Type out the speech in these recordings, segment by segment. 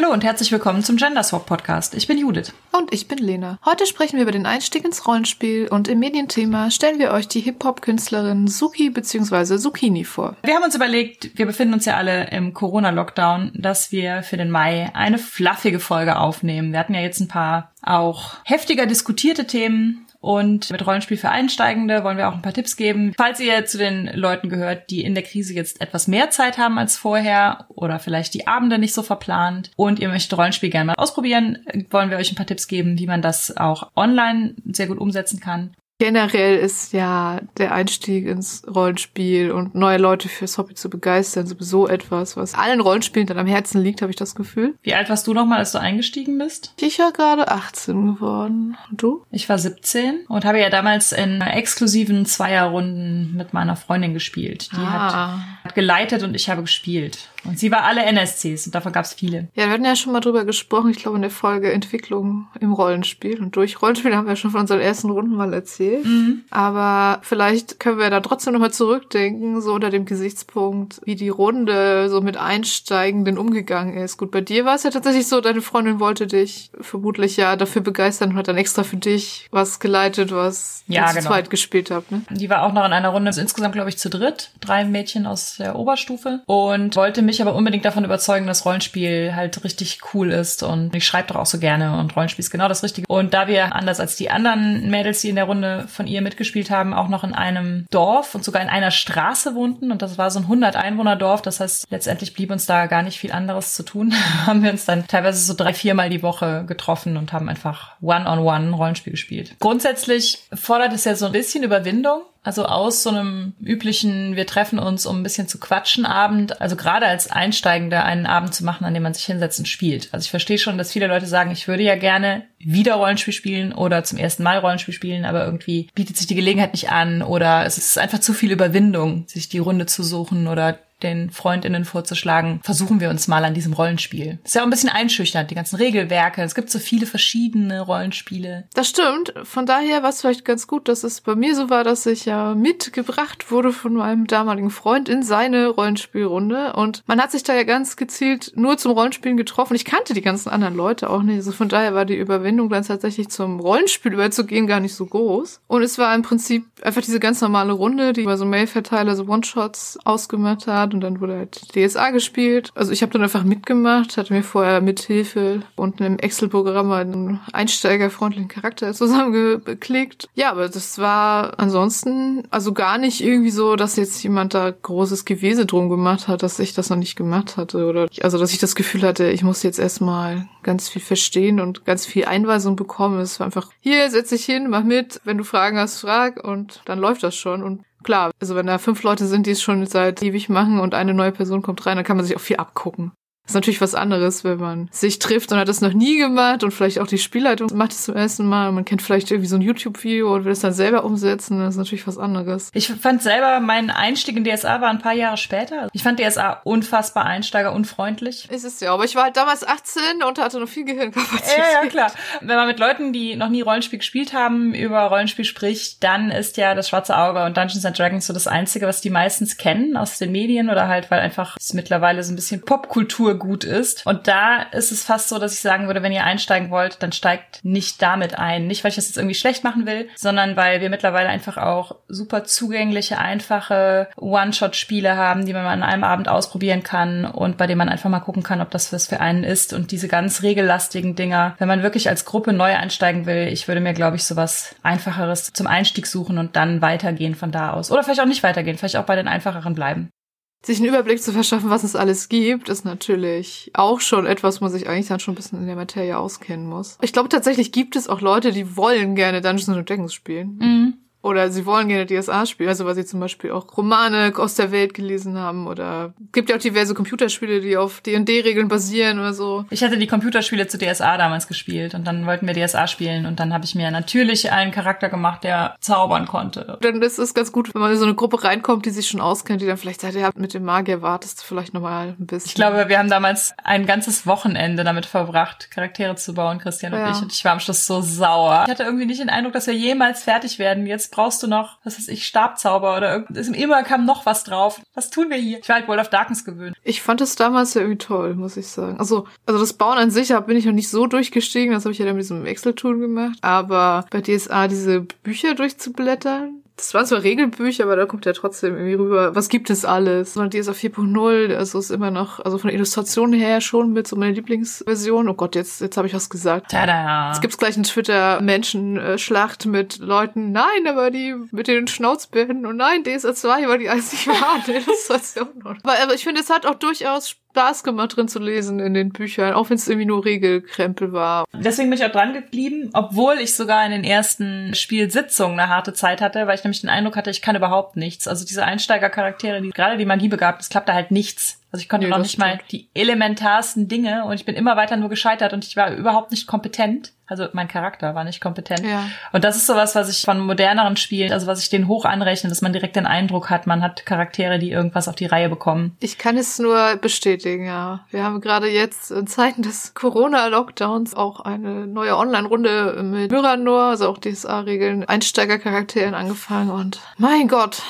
Hallo und herzlich willkommen zum Gender Swap Podcast. Ich bin Judith. Und ich bin Lena. Heute sprechen wir über den Einstieg ins Rollenspiel und im Medienthema stellen wir euch die Hip-Hop-Künstlerin Suki bzw. Zucchini vor. Wir haben uns überlegt, wir befinden uns ja alle im Corona-Lockdown, dass wir für den Mai eine fluffige Folge aufnehmen. Wir hatten ja jetzt ein paar auch heftiger diskutierte Themen und mit Rollenspiel für Einsteigende wollen wir auch ein paar Tipps geben. Falls ihr zu den Leuten gehört, die in der Krise jetzt etwas mehr Zeit haben als vorher oder vielleicht die Abende nicht so verplant und ihr möchtet Rollenspiel gerne mal ausprobieren, wollen wir euch ein paar Tipps geben, wie man das auch online sehr gut umsetzen kann. Generell ist ja der Einstieg ins Rollenspiel und neue Leute fürs Hobby zu begeistern sowieso etwas, was allen Rollenspielen dann am Herzen liegt, habe ich das Gefühl. Wie alt warst du nochmal, als du eingestiegen bist? Ich war gerade 18 geworden. Und du? Ich war 17 und habe ja damals in exklusiven Zweierrunden mit meiner Freundin gespielt. Die ah. hat geleitet und ich habe gespielt. Und sie war alle NSCs und davon gab es viele. Ja, wir hatten ja schon mal drüber gesprochen, ich glaube in der Folge Entwicklung im Rollenspiel. Und durch Rollenspiel haben wir schon von unseren ersten Runden mal erzählt. Mhm. Aber vielleicht können wir da trotzdem nochmal zurückdenken, so unter dem Gesichtspunkt, wie die Runde so mit Einsteigenden umgegangen ist. Gut, bei dir war es ja tatsächlich so, deine Freundin wollte dich vermutlich ja dafür begeistern und hat dann extra für dich was geleitet, was ja, ihr zu genau. zweit gespielt habt. Ne? Die war auch noch in einer Runde, also insgesamt glaube ich zu dritt, drei Mädchen aus der Oberstufe und wollte mich aber unbedingt davon überzeugen, dass Rollenspiel halt richtig cool ist und ich schreibe doch auch so gerne und Rollenspiel ist genau das Richtige. Und da wir anders als die anderen Mädels, die in der Runde von ihr mitgespielt haben, auch noch in einem Dorf und sogar in einer Straße wohnten. Und das war so ein 100 Einwohner Dorf, das heißt letztendlich blieb uns da gar nicht viel anderes zu tun, haben wir uns dann teilweise so drei, viermal die Woche getroffen und haben einfach One-on-One -on -one Rollenspiel gespielt. Grundsätzlich fordert es ja so ein bisschen Überwindung, also aus so einem üblichen, wir treffen uns, um ein bisschen zu quatschen Abend, also gerade als Einsteigender einen Abend zu machen, an dem man sich hinsetzt und spielt. Also ich verstehe schon, dass viele Leute sagen, ich würde ja gerne wieder Rollenspiel spielen oder zum ersten Mal Rollenspiel spielen, aber irgendwie bietet sich die Gelegenheit nicht an oder es ist einfach zu viel Überwindung, sich die Runde zu suchen oder den Freundinnen vorzuschlagen, versuchen wir uns mal an diesem Rollenspiel. Ist ja auch ein bisschen einschüchternd, die ganzen Regelwerke. Es gibt so viele verschiedene Rollenspiele. Das stimmt. Von daher war es vielleicht ganz gut, dass es bei mir so war, dass ich ja mitgebracht wurde von meinem damaligen Freund in seine Rollenspielrunde. Und man hat sich da ja ganz gezielt nur zum Rollenspielen getroffen. Ich kannte die ganzen anderen Leute auch nicht. Also von daher war die Überwindung dann tatsächlich zum Rollenspiel überzugehen gar nicht so groß. Und es war im Prinzip einfach diese ganz normale Runde, die über so Mailverteiler, so One-Shots ausgemacht hat hat und dann wurde halt DSA gespielt. Also ich habe dann einfach mitgemacht, hatte mir vorher mit Hilfe und einem Excel-Programm einen einsteigerfreundlichen Charakter zusammengeklickt. Ja, aber das war ansonsten also gar nicht irgendwie so, dass jetzt jemand da großes Gewese drum gemacht hat, dass ich das noch nicht gemacht hatte oder also dass ich das Gefühl hatte, ich muss jetzt erstmal ganz viel verstehen und ganz viel Einweisung bekommen. Es war einfach hier setz dich hin, mach mit, wenn du Fragen hast, frag und dann läuft das schon und klar, also wenn da fünf Leute sind, die es schon seit ewig machen und eine neue Person kommt rein, dann kann man sich auch viel abgucken ist natürlich was anderes, wenn man sich trifft und hat das noch nie gemacht und vielleicht auch die Spielleitung macht es zum ersten Mal und man kennt vielleicht irgendwie so ein YouTube-Video und will es dann selber umsetzen. Das ist natürlich was anderes. Ich fand selber, mein Einstieg in DSA war ein paar Jahre später. Ich fand DSA unfassbar einsteigerunfreundlich. Ist es ja, aber ich war halt damals 18 und hatte noch viel Gehirnkapazität. Ja, ja, klar. Wenn man mit Leuten, die noch nie Rollenspiel gespielt haben, über Rollenspiel spricht, dann ist ja das Schwarze Auge und Dungeons and Dragons so das Einzige, was die meistens kennen aus den Medien oder halt, weil einfach es mittlerweile so ein bisschen Popkultur gut ist. Und da ist es fast so, dass ich sagen würde, wenn ihr einsteigen wollt, dann steigt nicht damit ein. Nicht, weil ich das jetzt irgendwie schlecht machen will, sondern weil wir mittlerweile einfach auch super zugängliche, einfache One-Shot-Spiele haben, die man an einem Abend ausprobieren kann und bei denen man einfach mal gucken kann, ob das was für einen ist. Und diese ganz regellastigen Dinger, wenn man wirklich als Gruppe neu einsteigen will, ich würde mir, glaube ich, sowas Einfacheres zum Einstieg suchen und dann weitergehen von da aus. Oder vielleicht auch nicht weitergehen, vielleicht auch bei den einfacheren bleiben. Sich einen Überblick zu verschaffen, was es alles gibt, ist natürlich auch schon etwas, wo man sich eigentlich dann schon ein bisschen in der Materie auskennen muss. Ich glaube tatsächlich gibt es auch Leute, die wollen gerne Dungeons Dragons spielen. Mhm. Oder sie wollen gerne DSA spielen, also weil sie zum Beispiel auch Romane aus der Welt gelesen haben oder gibt ja auch diverse Computerspiele, die auf D&D-Regeln basieren oder so. Ich hatte die Computerspiele zu DSA damals gespielt und dann wollten wir DSA spielen und dann habe ich mir natürlich einen Charakter gemacht, der zaubern konnte. Dann ist es ganz gut, wenn man in so eine Gruppe reinkommt, die sich schon auskennt, die dann vielleicht sagt, ja, mit dem Magier wartest du vielleicht nochmal ein bisschen. Ich glaube, wir haben damals ein ganzes Wochenende damit verbracht, Charaktere zu bauen, Christian und ja. ich. Und ich war am Schluss so sauer. Ich hatte irgendwie nicht den Eindruck, dass wir jemals fertig werden. Jetzt jetzt brauchst du noch, was weiß ich, Stabzauber oder irgendwas. Immer kam noch was drauf. Was tun wir hier? Ich war halt World of Darkness gewöhnt. Ich fand es damals ja irgendwie toll, muss ich sagen. Also, also das Bauen an sich bin ich noch nicht so durchgestiegen, das habe ich ja dann mit diesem Excel-Tool gemacht. Aber bei DSA diese Bücher durchzublättern, das waren zwar Regelbücher, aber da kommt ja trotzdem irgendwie rüber, was gibt es alles? Und die ist auf 4.0, also ist immer noch, also von der Illustration her schon mit so meiner Lieblingsversion. Oh Gott, jetzt, jetzt habe ich was gesagt. Tada. Es gibt gleich einen Twitter-Menschenschlacht mit Leuten, nein, aber die mit den Schnauzbärten und nein, DSA 2 war die einzig wahre Illustration. Aber, aber ich finde, es hat auch durchaus Spaß gemacht drin zu lesen in den Büchern, auch wenn es irgendwie nur Regelkrempel war. Deswegen bin ich auch dran geblieben, obwohl ich sogar in den ersten Spielsitzungen eine harte Zeit hatte, weil ich nämlich den Eindruck hatte, ich kann überhaupt nichts. Also diese Einsteigercharaktere, die gerade die Magie begabt, es klappte halt nichts. Also ich konnte nee, noch nicht mal die elementarsten Dinge und ich bin immer weiter nur gescheitert und ich war überhaupt nicht kompetent. Also mein Charakter war nicht kompetent. Ja. Und das ist sowas, was ich von moderneren Spielen, also was ich denen hoch anrechne, dass man direkt den Eindruck hat, man hat Charaktere, die irgendwas auf die Reihe bekommen. Ich kann es nur bestätigen, ja. Wir haben gerade jetzt in Zeiten des Corona-Lockdowns auch eine neue Online-Runde mit Myranor, also auch DSA-Regeln, Einsteigercharakteren angefangen und mein Gott,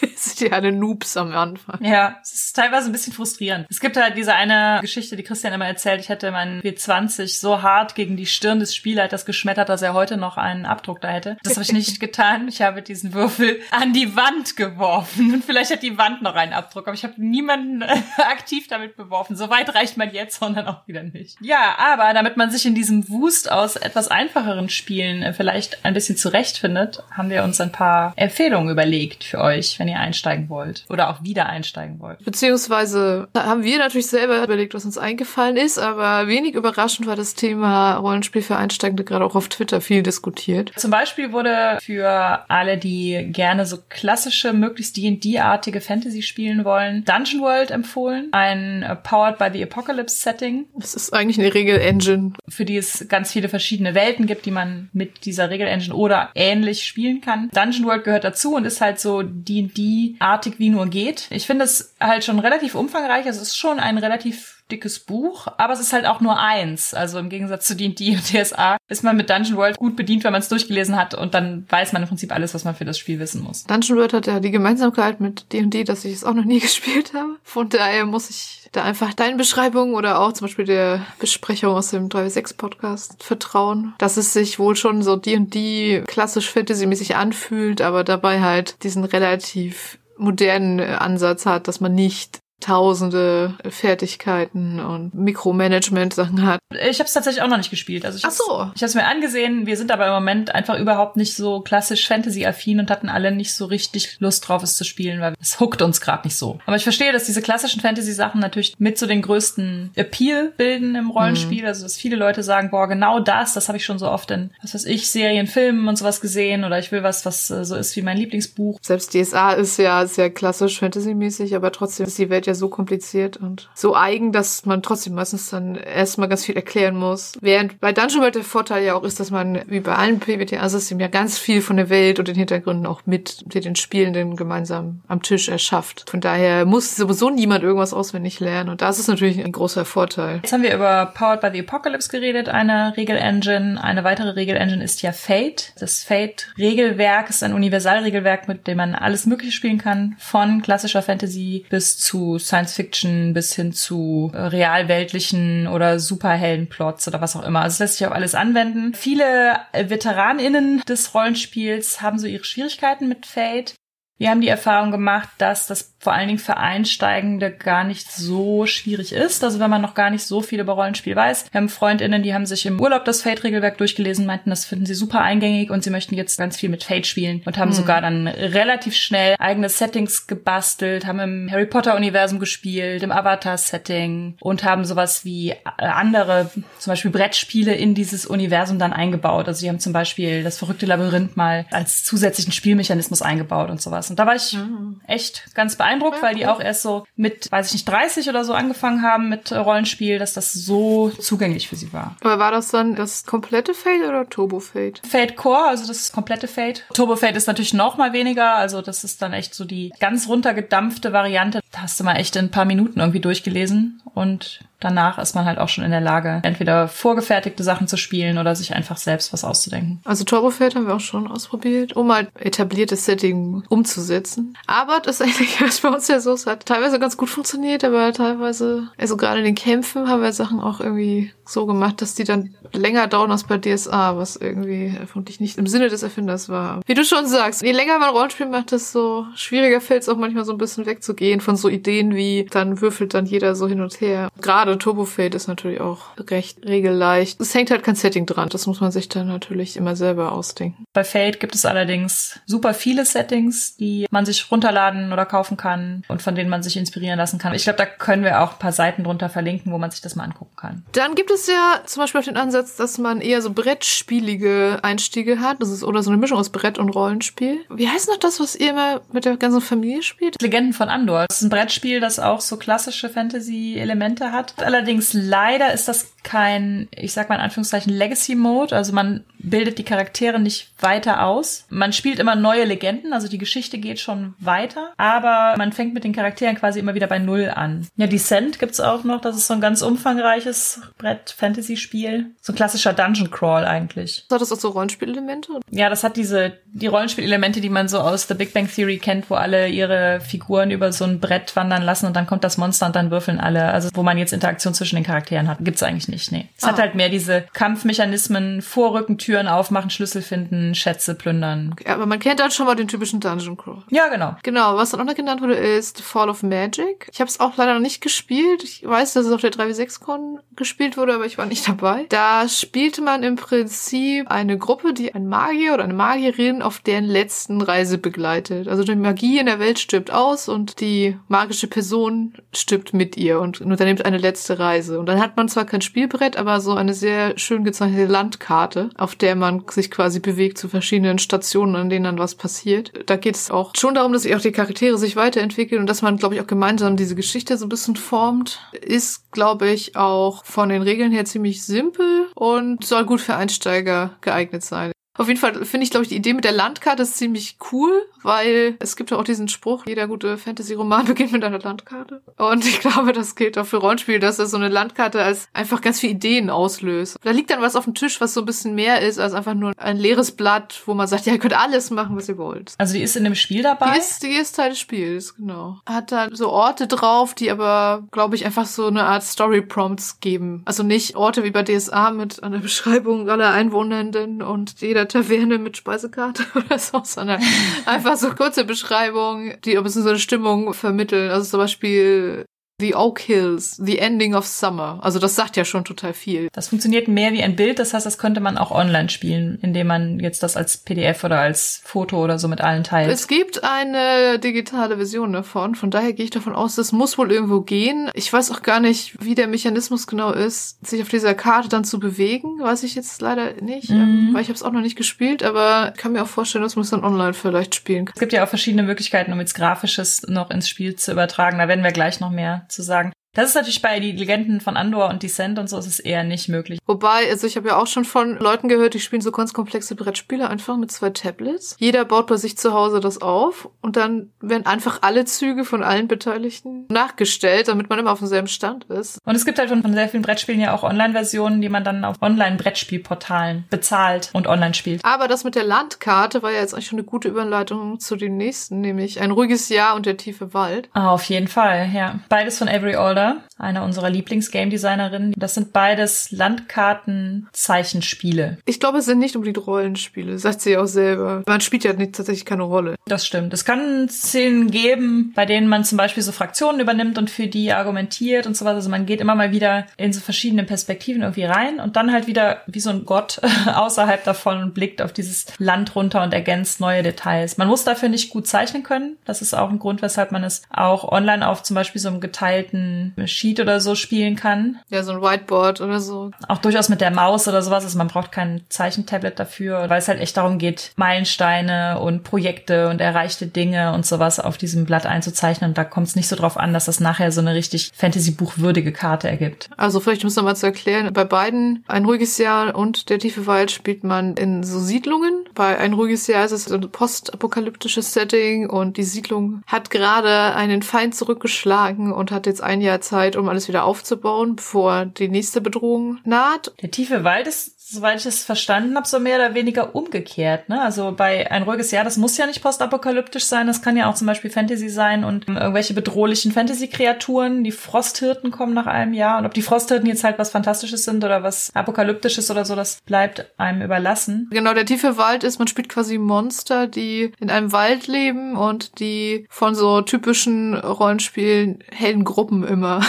sind die alle Noobs am Anfang. Ja, es ist teilweise ein bisschen frustrierend. Es gibt halt diese eine Geschichte, die Christian immer erzählt. Ich hätte meinen W20 so hart gegen die Stirn des Spielleiters geschmettert, dass er heute noch einen Abdruck da hätte. Das habe ich nicht getan. Ich habe diesen Würfel an die Wand geworfen. Und vielleicht hat die Wand noch einen Abdruck, aber ich habe niemanden aktiv damit beworfen. So weit reicht man jetzt, sondern auch wieder nicht. Ja, aber damit man sich in diesem Wust aus etwas einfacheren Spielen äh, vielleicht ein bisschen zurechtfindet, haben wir uns ein paar Empfehlungen überlegt für euch, wenn ihr einsteigen wollt oder auch wieder einsteigen wollt. Beziehungsweise haben wir natürlich selber überlegt, was uns eingefallen ist, aber wenig überraschend war das Thema Rollenspiel für Einsteigende gerade auch auf Twitter viel diskutiert. Zum Beispiel wurde für alle, die gerne so klassische, möglichst D&D-artige Fantasy spielen wollen, Dungeon World empfohlen. Ein äh, Powered by the Apocalypse Setting. Das ist eigentlich eine Regel-Engine. Für die es ganz viele verschiedene Welten gibt, die man mit dieser Regel-Engine oder ähnlich spielen kann. Dungeon World gehört dazu und ist halt so D&D artig wie nur geht. Ich finde es halt schon relativ umfangreich. Es ist schon ein relativ dickes Buch, aber es ist halt auch nur eins. Also im Gegensatz zu D&D und DSA ist man mit Dungeon World gut bedient, wenn man es durchgelesen hat und dann weiß man im Prinzip alles, was man für das Spiel wissen muss. Dungeon World hat ja die Gemeinsamkeit mit D&D, dass ich es auch noch nie gespielt habe. Von daher muss ich da einfach deinen Beschreibungen oder auch zum Beispiel der Besprechung aus dem 3W6 Podcast vertrauen, dass es sich wohl schon so D&D klassisch Fantasy-mäßig anfühlt, aber dabei halt diesen relativ modernen Ansatz hat, dass man nicht tausende Fertigkeiten und Mikromanagement-Sachen hat. Ich habe es tatsächlich auch noch nicht gespielt. Also ich Ach so. Ich habe es mir angesehen. Wir sind aber im Moment einfach überhaupt nicht so klassisch Fantasy-affin und hatten alle nicht so richtig Lust drauf, es zu spielen, weil es huckt uns gerade nicht so. Aber ich verstehe, dass diese klassischen Fantasy-Sachen natürlich mit zu so den größten Appeal bilden im Rollenspiel. Mhm. Also dass viele Leute sagen, boah, genau das, das habe ich schon so oft in, was weiß ich, Serien, Filmen und sowas gesehen oder ich will was, was äh, so ist wie mein Lieblingsbuch. Selbst DSA ist ja sehr klassisch Fantasy-mäßig, aber trotzdem ist die Welt ja ja so kompliziert und so eigen, dass man trotzdem meistens dann erstmal ganz viel erklären muss. Während bei Dungeon World der Vorteil ja auch ist, dass man wie bei allen PBTA-Systemen ja ganz viel von der Welt und den Hintergründen auch mit, den Spielenden gemeinsam am Tisch erschafft. Von daher muss sowieso niemand irgendwas auswendig lernen und das ist natürlich ein großer Vorteil. Jetzt haben wir über Powered by the Apocalypse geredet, eine Regel-Engine. Eine weitere Regel-Engine ist ja Fate. Das Fate-Regelwerk ist ein Universalregelwerk, mit dem man alles Mögliche spielen kann, von klassischer Fantasy bis zu Science Fiction bis hin zu äh, realweltlichen oder Superheldenplots oder was auch immer. Also es lässt sich auf alles anwenden. Viele VeteranInnen des Rollenspiels haben so ihre Schwierigkeiten mit Fate. Wir haben die Erfahrung gemacht, dass das vor allen Dingen für Einsteigende gar nicht so schwierig ist. Also wenn man noch gar nicht so viel über Rollenspiel weiß. Wir haben Freundinnen, die haben sich im Urlaub das Fate-Regelwerk durchgelesen, meinten, das finden sie super eingängig und sie möchten jetzt ganz viel mit Fate spielen und haben mhm. sogar dann relativ schnell eigene Settings gebastelt, haben im Harry Potter-Universum gespielt, im Avatar-Setting und haben sowas wie andere, zum Beispiel Brettspiele in dieses Universum dann eingebaut. Also sie haben zum Beispiel das verrückte Labyrinth mal als zusätzlichen Spielmechanismus eingebaut und sowas. Und da war ich mhm. echt ganz beeindruckt, weil die auch erst so mit, weiß ich nicht, 30 oder so angefangen haben mit Rollenspiel, dass das so zugänglich für sie war. Aber war das dann das komplette Fate oder Turbo Fate? Fate Core, also das komplette Fate. Turbo Fate ist natürlich noch mal weniger, also das ist dann echt so die ganz runtergedampfte Variante. Da hast du mal echt in ein paar Minuten irgendwie durchgelesen und danach ist man halt auch schon in der Lage, entweder vorgefertigte Sachen zu spielen oder sich einfach selbst was auszudenken. Also Turbofeld haben wir auch schon ausprobiert, um halt etabliertes Setting umzusetzen. Aber das ist eigentlich, was bei uns ja so ist, hat teilweise ganz gut funktioniert, aber teilweise, also gerade in den Kämpfen haben wir Sachen auch irgendwie so gemacht, dass die dann länger dauern als bei DSA, was irgendwie vermutlich nicht im Sinne des Erfinders war. Wie du schon sagst, je länger man Rollenspiel macht, desto schwieriger fällt es auch manchmal so ein bisschen wegzugehen von so Ideen wie, dann würfelt dann jeder so hin und her. Gerade Turbo Fate ist natürlich auch recht regelleicht. Es hängt halt kein Setting dran, das muss man sich dann natürlich immer selber ausdenken. Bei Fate gibt es allerdings super viele Settings, die man sich runterladen oder kaufen kann und von denen man sich inspirieren lassen kann. Ich glaube, da können wir auch ein paar Seiten drunter verlinken, wo man sich das mal angucken kann. Dann gibt es ja zum Beispiel auch den Ansatz, dass man eher so brettspielige Einstiege hat. Das ist oder so eine Mischung aus Brett und Rollenspiel. Wie heißt noch das, was ihr immer mit der ganzen Familie spielt? Legenden von Andor. Das ist ein Brettspiel, das auch so klassische Fantasy-Elemente hat. Allerdings leider ist das kein, ich sag mal in Anführungszeichen, Legacy-Mode. Also man bildet die Charaktere nicht weiter aus. Man spielt immer neue Legenden, also die Geschichte geht schon weiter, aber man fängt mit den Charakteren quasi immer wieder bei Null an. Ja, Descent gibt's auch noch. Das ist so ein ganz umfangreiches Brett-Fantasy-Spiel. So ein klassischer Dungeon-Crawl eigentlich. Hat das auch so Rollenspielelemente? Ja, das hat diese, die Rollenspielelemente, die man so aus The Big Bang Theory kennt, wo alle ihre Figuren über so ein Brett wandern lassen und dann kommt das Monster und dann würfeln alle. Also wo man jetzt Interaktion zwischen den Charakteren hat. Gibt's eigentlich nicht, nee. Es ah. hat halt mehr diese Kampfmechanismen, Vorrücken, Türen aufmachen, Schlüssel finden, Schätze plündern. Okay, aber man kennt dann schon mal den typischen Dungeon Crawl. Ja, genau. Genau, was dann auch noch genannt wurde, ist Fall of Magic. Ich habe es auch leider noch nicht gespielt. Ich weiß, dass es auf der 3W6-Con gespielt wurde, aber ich war nicht dabei. Da spielte man im Prinzip eine Gruppe, die ein Magier oder eine Magierin auf deren letzten Reise begleitet. Also die Magie in der Welt stirbt aus und die magische Person stirbt mit ihr und unternimmt eine letzte Reise. Und dann hat man zwar kein Spielbrett, aber so eine sehr schön gezeichnete Landkarte, auf der man sich quasi bewegt zu verschiedenen Stationen, an denen dann was passiert. Da geht es auch schon darum, dass sich auch die Charaktere sich weiterentwickeln und dass man, glaube ich, auch gemeinsam diese Geschichte so ein bisschen formt. Ist, glaube ich, auch von den Regeln her ziemlich simpel und soll gut für Einsteiger geeignet sein. Auf jeden Fall finde ich, glaube ich, die Idee mit der Landkarte ist ziemlich cool, weil es gibt ja auch diesen Spruch, jeder gute Fantasy-Roman beginnt mit einer Landkarte. Und ich glaube, das gilt auch für Rollenspiel, dass er so eine Landkarte als einfach ganz viele Ideen auslöst. Da liegt dann was auf dem Tisch, was so ein bisschen mehr ist als einfach nur ein leeres Blatt, wo man sagt, ja, ihr könnt alles machen, was ihr wollt. Also die ist in dem Spiel dabei? Die ist, die ist Teil des Spiels, genau. Hat da so Orte drauf, die aber, glaube ich, einfach so eine Art Story-Prompts geben. Also nicht Orte wie bei DSA mit einer Beschreibung aller Einwohnenden und jeder Taverne mit Speisekarte oder so, sondern einfach so kurze Beschreibungen, die ein bisschen so eine Stimmung vermitteln. Also zum Beispiel The Oak Hills, The Ending of Summer. Also das sagt ja schon total viel. Das funktioniert mehr wie ein Bild, das heißt, das könnte man auch online spielen, indem man jetzt das als PDF oder als Foto oder so mit allen teilt. Es gibt eine digitale Version davon, von daher gehe ich davon aus, das muss wohl irgendwo gehen. Ich weiß auch gar nicht, wie der Mechanismus genau ist, sich auf dieser Karte dann zu bewegen, weiß ich jetzt leider nicht, mhm. weil ich habe es auch noch nicht gespielt, aber ich kann mir auch vorstellen, dass man es dann online vielleicht spielen kann. Es gibt ja auch verschiedene Möglichkeiten, um jetzt Grafisches noch ins Spiel zu übertragen. Da werden wir gleich noch mehr zu sagen. Das ist natürlich bei die Legenden von Andor und Descent und so ist es eher nicht möglich. Wobei, also ich habe ja auch schon von Leuten gehört, die spielen so ganz komplexe Brettspiele einfach mit zwei Tablets. Jeder baut bei sich zu Hause das auf und dann werden einfach alle Züge von allen Beteiligten nachgestellt, damit man immer auf demselben Stand ist. Und es gibt halt von sehr vielen Brettspielen ja auch Online-Versionen, die man dann auf Online-Brettspielportalen bezahlt und online spielt. Aber das mit der Landkarte war ja jetzt eigentlich schon eine gute Überleitung zu dem nächsten, nämlich ein ruhiges Jahr und der tiefe Wald. Ah, auf jeden Fall, ja. Beides von Avery Alder Mother, einer unserer Lieblings-Game-Designerinnen. Das sind beides Landkarten-Zeichenspiele. Ich glaube, es sind nicht unbedingt Rollenspiele, sagt sie auch selber. Man spielt ja nicht, tatsächlich keine Rolle. Das stimmt. Es kann Szenen geben, bei denen man zum Beispiel so Fraktionen übernimmt und für die argumentiert und so was. Also man geht immer mal wieder in so verschiedene Perspektiven irgendwie rein und dann halt wieder wie so ein Gott außerhalb davon und blickt auf dieses Land runter und ergänzt neue Details. Man muss dafür nicht gut zeichnen können. Das ist auch ein Grund, weshalb man es auch online auf zum Beispiel so einem geteilten Sheet oder so spielen kann. Ja, so ein Whiteboard oder so. Auch durchaus mit der Maus oder sowas. Also man braucht kein Zeichentablet dafür, weil es halt echt darum geht, Meilensteine und Projekte und erreichte Dinge und sowas auf diesem Blatt einzuzeichnen. Und da kommt es nicht so drauf an, dass das nachher so eine richtig Fantasy-Buchwürdige Karte ergibt. Also vielleicht muss man mal zu erklären, bei beiden Ein ruhiges Jahr und Der tiefe Wald spielt man in so Siedlungen. Bei Ein ruhiges Jahr ist es ein postapokalyptisches Setting und die Siedlung hat gerade einen Feind zurückgeschlagen und hat jetzt ein Jahr Zeit, um alles wieder aufzubauen, bevor die nächste Bedrohung naht. Der tiefe Wald ist soweit ich es verstanden habe, so mehr oder weniger umgekehrt. Ne? Also bei ein ruhiges Jahr, das muss ja nicht postapokalyptisch sein, das kann ja auch zum Beispiel Fantasy sein und irgendwelche bedrohlichen Fantasy-Kreaturen. Die Frosthirten kommen nach einem Jahr. Und ob die Frosthirten jetzt halt was Fantastisches sind oder was Apokalyptisches oder so, das bleibt einem überlassen. Genau, der tiefe Wald ist, man spielt quasi Monster, die in einem Wald leben und die von so typischen Rollenspielen hellen Gruppen immer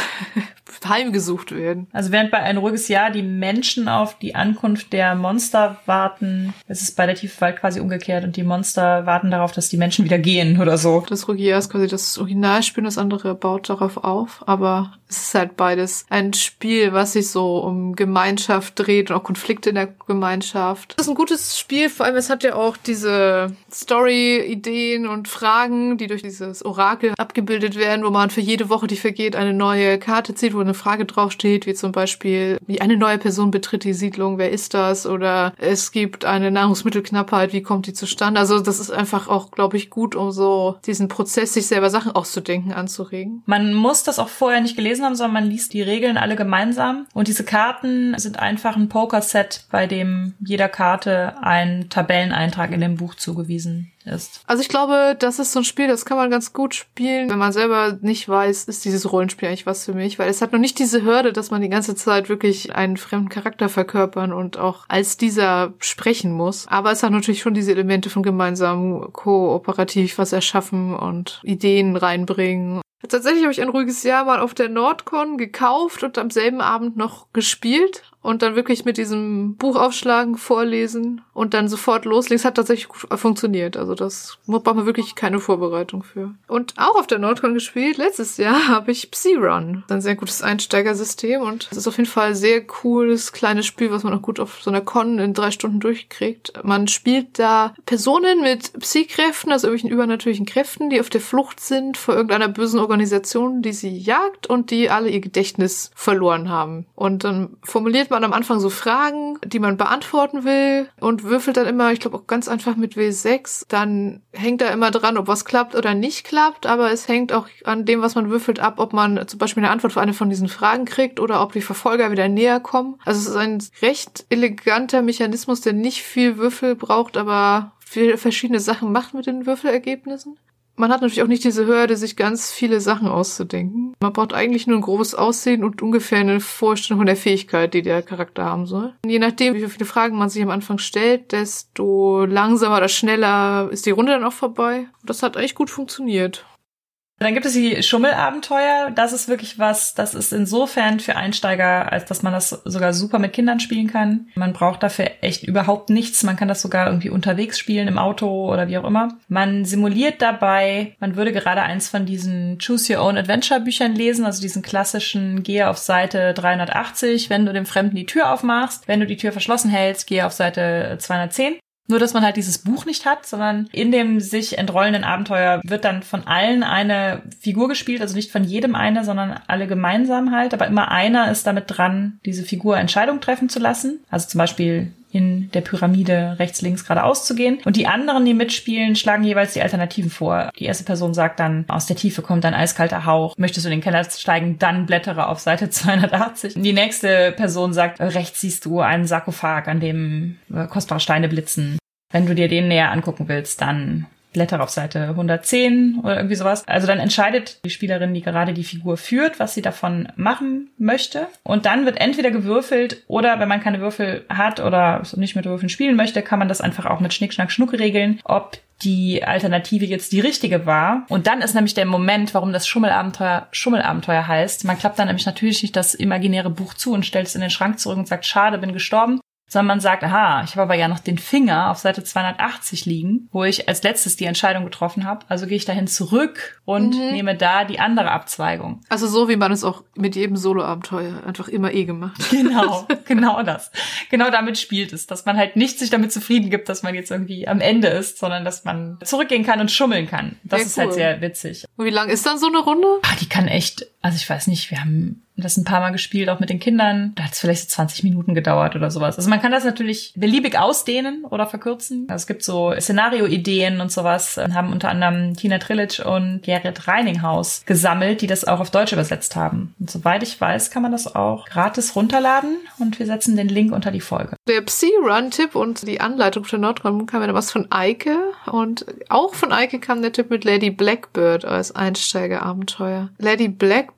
heimgesucht werden. Also während bei ein ruhiges Jahr die Menschen auf die Ankunft der Monster warten, ist es bei der tiefe Wald quasi umgekehrt und die Monster warten darauf, dass die Menschen wieder gehen oder so. Das ruhige Jahr ist quasi das Originalspiel, das andere baut darauf auf, aber es ist halt beides ein Spiel, was sich so um Gemeinschaft dreht und auch Konflikte in der Gemeinschaft. Das ist ein gutes Spiel, vor allem es hat ja auch diese Story-Ideen und Fragen, die durch dieses Orakel abgebildet werden, wo man für jede Woche, die vergeht, eine neue Karte zieht, wo eine Frage draufsteht, wie zum Beispiel, wie eine neue Person betritt die Siedlung, wer ist das? Oder es gibt eine Nahrungsmittelknappheit, wie kommt die zustande? Also das ist einfach auch, glaube ich, gut, um so diesen Prozess, sich selber Sachen auszudenken, anzuregen. Man muss das auch vorher nicht gelesen haben, sondern man liest die Regeln alle gemeinsam. Und diese Karten sind einfach ein Poker-Set, bei dem jeder Karte ein Tabelleneintrag in dem Buch zugewiesen ist. Also ich glaube, das ist so ein Spiel, das kann man ganz gut spielen, wenn man selber nicht weiß, ist dieses Rollenspiel eigentlich was für mich, weil es hat noch nicht diese Hürde, dass man die ganze Zeit wirklich einen fremden Charakter verkörpern und auch als dieser sprechen muss. Aber es hat natürlich schon diese Elemente von gemeinsam kooperativ was erschaffen und Ideen reinbringen. Tatsächlich habe ich ein ruhiges Jahr mal auf der Nordcon gekauft und am selben Abend noch gespielt und dann wirklich mit diesem Buch aufschlagen, vorlesen und dann sofort loslegen. Es hat tatsächlich gut funktioniert. Also das braucht man wirklich keine Vorbereitung für. Und auch auf der Nordcon gespielt. Letztes Jahr habe ich Psy-Run. Ein sehr gutes Einsteigersystem und es ist auf jeden Fall ein sehr cooles kleines Spiel, was man auch gut auf so einer Con in drei Stunden durchkriegt. Man spielt da Personen mit Psy-Kräften, also irgendwelchen übernatürlichen Kräften, die auf der Flucht sind vor irgendeiner bösen Organisation, die sie jagt und die alle ihr Gedächtnis verloren haben. Und dann formuliert man am Anfang so Fragen, die man beantworten will und würfelt dann immer, ich glaube auch ganz einfach mit W6. Dann hängt da immer dran, ob was klappt oder nicht klappt, aber es hängt auch an dem, was man würfelt, ab, ob man zum Beispiel eine Antwort für eine von diesen Fragen kriegt oder ob die Verfolger wieder näher kommen. Also es ist ein recht eleganter Mechanismus, der nicht viel Würfel braucht, aber viele verschiedene Sachen macht mit den Würfelergebnissen. Man hat natürlich auch nicht diese Hürde, sich ganz viele Sachen auszudenken. Man braucht eigentlich nur ein grobes Aussehen und ungefähr eine Vorstellung von der Fähigkeit, die der Charakter haben soll. Und je nachdem, wie viele Fragen man sich am Anfang stellt, desto langsamer oder schneller ist die Runde dann auch vorbei. Und das hat eigentlich gut funktioniert. Dann gibt es die Schummelabenteuer. Das ist wirklich was, das ist insofern für Einsteiger, als dass man das sogar super mit Kindern spielen kann. Man braucht dafür echt überhaupt nichts. Man kann das sogar irgendwie unterwegs spielen, im Auto oder wie auch immer. Man simuliert dabei, man würde gerade eins von diesen Choose Your Own Adventure Büchern lesen, also diesen klassischen, gehe auf Seite 380, wenn du dem Fremden die Tür aufmachst. Wenn du die Tür verschlossen hältst, gehe auf Seite 210. Nur, dass man halt dieses Buch nicht hat, sondern in dem sich entrollenden Abenteuer wird dann von allen eine Figur gespielt, also nicht von jedem eine, sondern alle gemeinsam halt. Aber immer einer ist damit dran, diese Figur Entscheidung treffen zu lassen. Also zum Beispiel in der Pyramide rechts, links, geradeaus zu gehen. Und die anderen, die mitspielen, schlagen jeweils die Alternativen vor. Die erste Person sagt dann, aus der Tiefe kommt ein eiskalter Hauch. Möchtest du in den Keller steigen, dann blättere auf Seite 280. Die nächste Person sagt, rechts siehst du einen Sarkophag, an dem äh, kostbare Steine blitzen. Wenn du dir den näher angucken willst, dann Blätter auf Seite 110 oder irgendwie sowas. Also dann entscheidet die Spielerin, die gerade die Figur führt, was sie davon machen möchte. Und dann wird entweder gewürfelt oder wenn man keine Würfel hat oder nicht mit Würfeln spielen möchte, kann man das einfach auch mit Schnick, Schnack, Schnuck regeln, ob die Alternative jetzt die richtige war. Und dann ist nämlich der Moment, warum das Schummelabenteuer Schummelabenteuer heißt. Man klappt dann nämlich natürlich nicht das imaginäre Buch zu und stellt es in den Schrank zurück und sagt, schade, bin gestorben, sondern man sagt, aha, ich habe aber ja noch den Finger auf Seite 280 liegen, wo ich als letztes die Entscheidung getroffen habe. Also gehe ich dahin zurück und mhm. nehme da die andere Abzweigung. Also so wie man es auch mit jedem Solo-Abenteuer einfach immer eh gemacht. Genau, genau das. genau damit spielt es, dass man halt nicht sich damit zufrieden gibt, dass man jetzt irgendwie am Ende ist, sondern dass man zurückgehen kann und schummeln kann. Das Sehr ist halt cool. sehr witzig. Und wie lang ist dann so eine Runde? Ah, die kann echt, also ich weiß nicht, wir haben das ein paar Mal gespielt, auch mit den Kindern. Da hat es vielleicht so 20 Minuten gedauert oder sowas. Also man kann das natürlich beliebig ausdehnen oder verkürzen. Also es gibt so Szenario-Ideen und sowas. Haben unter anderem Tina Trillitsch und Gerrit Reininghaus gesammelt, die das auch auf Deutsch übersetzt haben. Und soweit ich weiß, kann man das auch gratis runterladen und wir setzen den Link unter die Folge. Der Psi-Run-Tipp und die Anleitung für Nordraum kam ja was von Eike. Und auch von Eike kam der Tipp mit Lady Blackbird als Einsteigerabenteuer. Lady Blackbird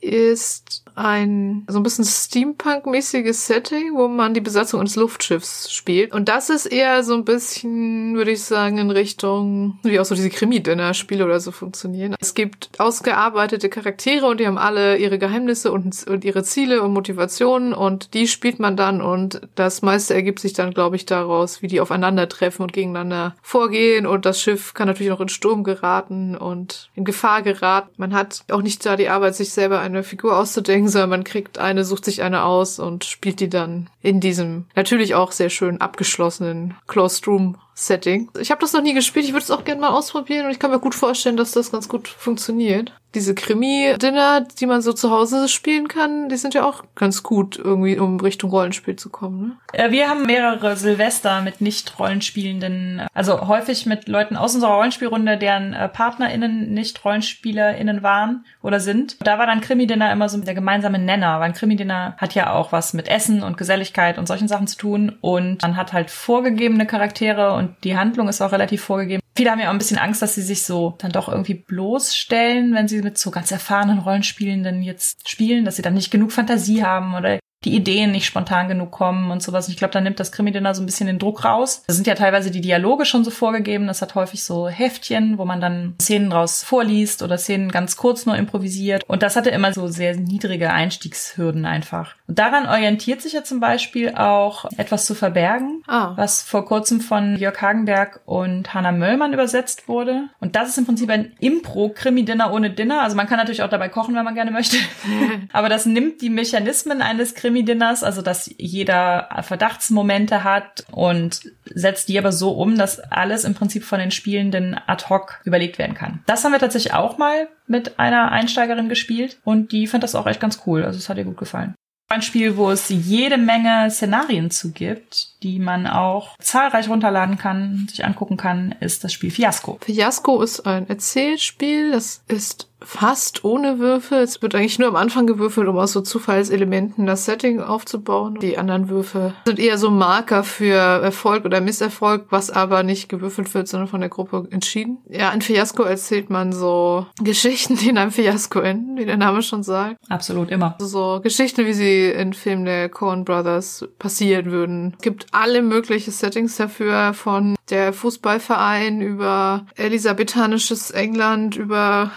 ist ein so ein bisschen Steampunk-mäßiges Setting, wo man die Besatzung eines Luftschiffs spielt. Und das ist eher so ein bisschen, würde ich sagen, in Richtung, wie auch so diese Krimi-Dinner-Spiele oder so funktionieren. Es gibt ausgearbeitete Charaktere und die haben alle ihre Geheimnisse und, und ihre Ziele und Motivationen und die spielt man dann und das meiste ergibt sich dann, glaube ich, daraus, wie die aufeinandertreffen und gegeneinander vorgehen und das Schiff kann natürlich noch in Sturm geraten und in Gefahr geraten. Man hat auch nicht da die Arbeit, sich selber eine Figur auszudenken, sondern man kriegt eine, sucht sich eine aus und spielt die dann in diesem natürlich auch sehr schön abgeschlossenen Closed Room Setting. Ich habe das noch nie gespielt, ich würde es auch gerne mal ausprobieren und ich kann mir gut vorstellen, dass das ganz gut funktioniert. Diese Krimi-Dinner, die man so zu Hause spielen kann, die sind ja auch ganz gut irgendwie, um Richtung Rollenspiel zu kommen. Ne? Wir haben mehrere Silvester mit nicht Rollenspielenden, also häufig mit Leuten aus unserer Rollenspielrunde, deren äh, PartnerInnen nicht RollenspielerInnen waren oder sind. Da war dann Krimi-Dinner immer so der gemeinsame Nenner, weil ein Krimi-Dinner hat ja auch was mit Essen und Geselligkeit und solchen Sachen zu tun und man hat halt vorgegebene Charaktere und die Handlung ist auch relativ vorgegeben. Viele haben ja auch ein bisschen Angst, dass sie sich so dann doch irgendwie bloßstellen, wenn sie mit so ganz erfahrenen Rollenspielenden jetzt spielen, dass sie dann nicht genug Fantasie haben oder die Ideen nicht spontan genug kommen und sowas. Und ich glaube, da nimmt das Krimi-Dinner so ein bisschen den Druck raus. Da sind ja teilweise die Dialoge schon so vorgegeben. Das hat häufig so Heftchen, wo man dann Szenen draus vorliest oder Szenen ganz kurz nur improvisiert. Und das hatte immer so sehr niedrige Einstiegshürden einfach. Und daran orientiert sich ja zum Beispiel auch etwas zu verbergen, Ah. was vor kurzem von Jörg Hagenberg und Hannah Möllmann übersetzt wurde. Und das ist im Prinzip ein Impro-Krimi-Dinner ohne Dinner. Also man kann natürlich auch dabei kochen, wenn man gerne möchte. Aber das nimmt die Mechanismen eines Krimi-Dinners, also dass jeder Verdachtsmomente hat und setzt die aber so um, dass alles im Prinzip von den Spielenden ad hoc überlegt werden kann. Das haben wir tatsächlich auch mal mit einer Einsteigerin gespielt und die fand das auch echt ganz cool. Also es hat ihr gut gefallen. Ein Spiel, wo es jede Menge Szenarien zu gibt, die man auch zahlreich runterladen kann, sich angucken kann, ist das Spiel Fiasco. Fiasco ist ein Erzählspiel, das ist fast ohne Würfel. Es wird eigentlich nur am Anfang gewürfelt, um aus so Zufallselementen das Setting aufzubauen. Die anderen Würfel sind eher so Marker für Erfolg oder Misserfolg, was aber nicht gewürfelt wird, sondern von der Gruppe entschieden. Ja, in Fiasco erzählt man so Geschichten, die in einem Fiasco enden, wie der Name schon sagt. Absolut immer. Also so Geschichten, wie sie in Filmen der Coen Brothers passieren würden. Es gibt alle möglichen Settings dafür, von der Fußballverein über elisabethanisches England, über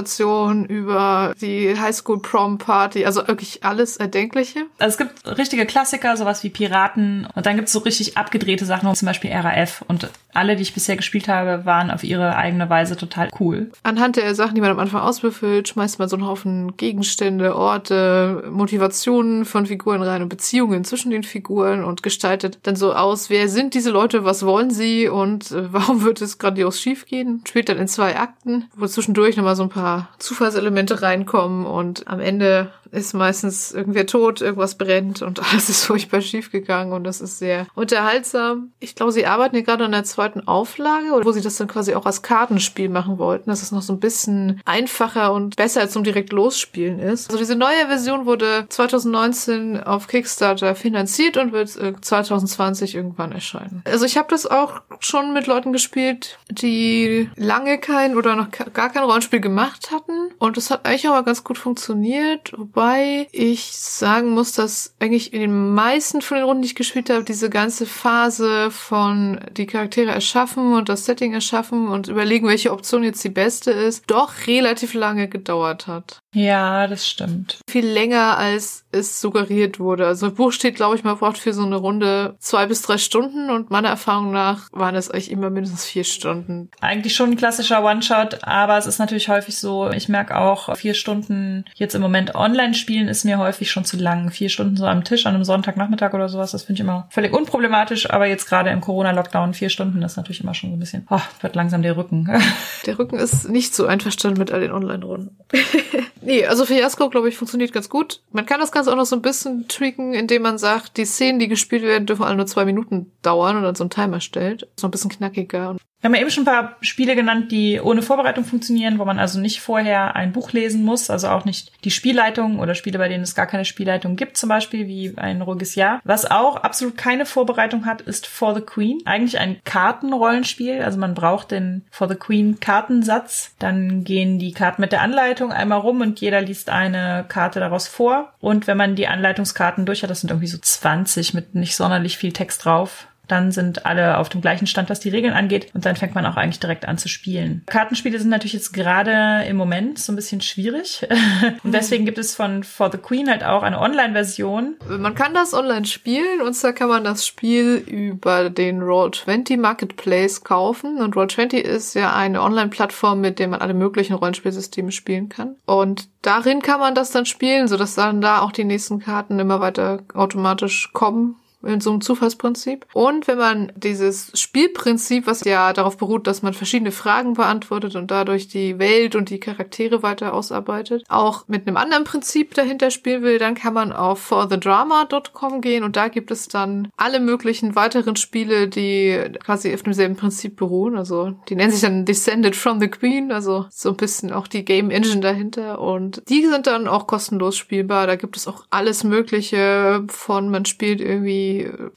Raumstation, über die Highschool Prom Party, also wirklich alles Erdenkliche. Also es gibt richtige Klassiker, sowas wie Piraten und dann gibt es so richtig abgedrehte Sachen, zum Beispiel RAF und alle, die ich bisher gespielt habe, waren auf ihre eigene Weise total cool. Anhand der Sachen, die man am Anfang auswürfelt, schmeißt man so einen Haufen Gegenstände, Orte, Motivationen von Figuren rein und Beziehungen zwischen den Figuren und gestaltet dann so aus, wer sind diese Leute, was wollen sie und äh, warum wird es grandios schiefgehen. Spielt dann in zwei Akten, wo zwischendurch nochmal so ein paar Zufallselemente reinkommen und am Ende ist meistens irgendwer tot, irgendwas brennt und alles ist furchtbar schiefgegangen und das ist sehr unterhaltsam. Ich glaube, sie arbeiten hier gerade an der zweiten Auflage, wo sie das dann quasi auch als Kartenspiel machen wollten, dass es noch so ein bisschen einfacher und besser zum direkt losspielen ist. Also diese neue Version wurde 2019 auf Kickstarter finanziert und wird äh, 2020 irgendwann erscheinen. Also ich habe das auch schon mit Leuten gespielt, die lange kein oder noch gar kein Rollenspiel gemacht hatten und es hat eigentlich aber ganz gut funktioniert, wobei ich sagen muss, dass eigentlich in den meisten von den Runden, die ich gespielt habe, diese ganze Phase von die Charaktere erschaffen und das Setting erschaffen und überlegen, welche Option jetzt die beste ist, doch relativ lange gedauert hat. Ja, das stimmt. Viel länger, als es suggeriert wurde. Also im Buch steht, glaube ich, man braucht für so eine Runde zwei bis drei Stunden und meiner Erfahrung nach waren es eigentlich immer mindestens vier Stunden. Eigentlich schon ein klassischer One-Shot, aber es ist natürlich häufig so, ich merke auch, vier Stunden jetzt im Moment online spielen ist mir häufig schon zu lang. Vier Stunden so am Tisch an einem Sonntagnachmittag oder sowas, das finde ich immer völlig unproblematisch, aber jetzt gerade im Corona-Lockdown vier Stunden ist natürlich immer schon so ein bisschen, oh, wird langsam der Rücken. der Rücken ist nicht so einverstanden mit all den Online-Runden. Nee, also Fiasco, glaube ich, funktioniert ganz gut. Man kann das Ganze auch noch so ein bisschen tweaken, indem man sagt, die Szenen, die gespielt werden, dürfen alle nur zwei Minuten dauern und dann so einen Timer stellt. So ein bisschen knackiger. Wir haben ja eben schon ein paar Spiele genannt, die ohne Vorbereitung funktionieren, wo man also nicht vorher ein Buch lesen muss, also auch nicht die Spielleitung oder Spiele, bei denen es gar keine Spielleitung gibt, zum Beispiel wie ein ruhiges Jahr. Was auch absolut keine Vorbereitung hat, ist For the Queen. Eigentlich ein Kartenrollenspiel, also man braucht den For the Queen Kartensatz. Dann gehen die Karten mit der Anleitung einmal rum und jeder liest eine Karte daraus vor. Und wenn man die Anleitungskarten durch hat, das sind irgendwie so 20 mit nicht sonderlich viel Text drauf, dann sind alle auf dem gleichen Stand, was die Regeln angeht. Und dann fängt man auch eigentlich direkt an zu spielen. Kartenspiele sind natürlich jetzt gerade im Moment so ein bisschen schwierig. und deswegen gibt es von For the Queen halt auch eine Online-Version. Man kann das online spielen und zwar kann man das Spiel über den Roll20 Marketplace kaufen. Und Roll20 ist ja eine Online-Plattform, mit der man alle möglichen Rollenspielsysteme spielen kann. Und darin kann man das dann spielen, sodass dann da auch die nächsten Karten immer weiter automatisch kommen in so einem Zufallsprinzip. Und wenn man dieses Spielprinzip, was ja darauf beruht, dass man verschiedene Fragen beantwortet und dadurch die Welt und die Charaktere weiter ausarbeitet, auch mit einem anderen Prinzip dahinter spielen will, dann kann man auf forthedrama.com gehen und da gibt es dann alle möglichen weiteren Spiele, die quasi auf demselben Prinzip beruhen. Also die nennen sich dann Descended from the Queen, also so ein bisschen auch die Game Engine dahinter und die sind dann auch kostenlos spielbar. Da gibt es auch alles Mögliche von man spielt irgendwie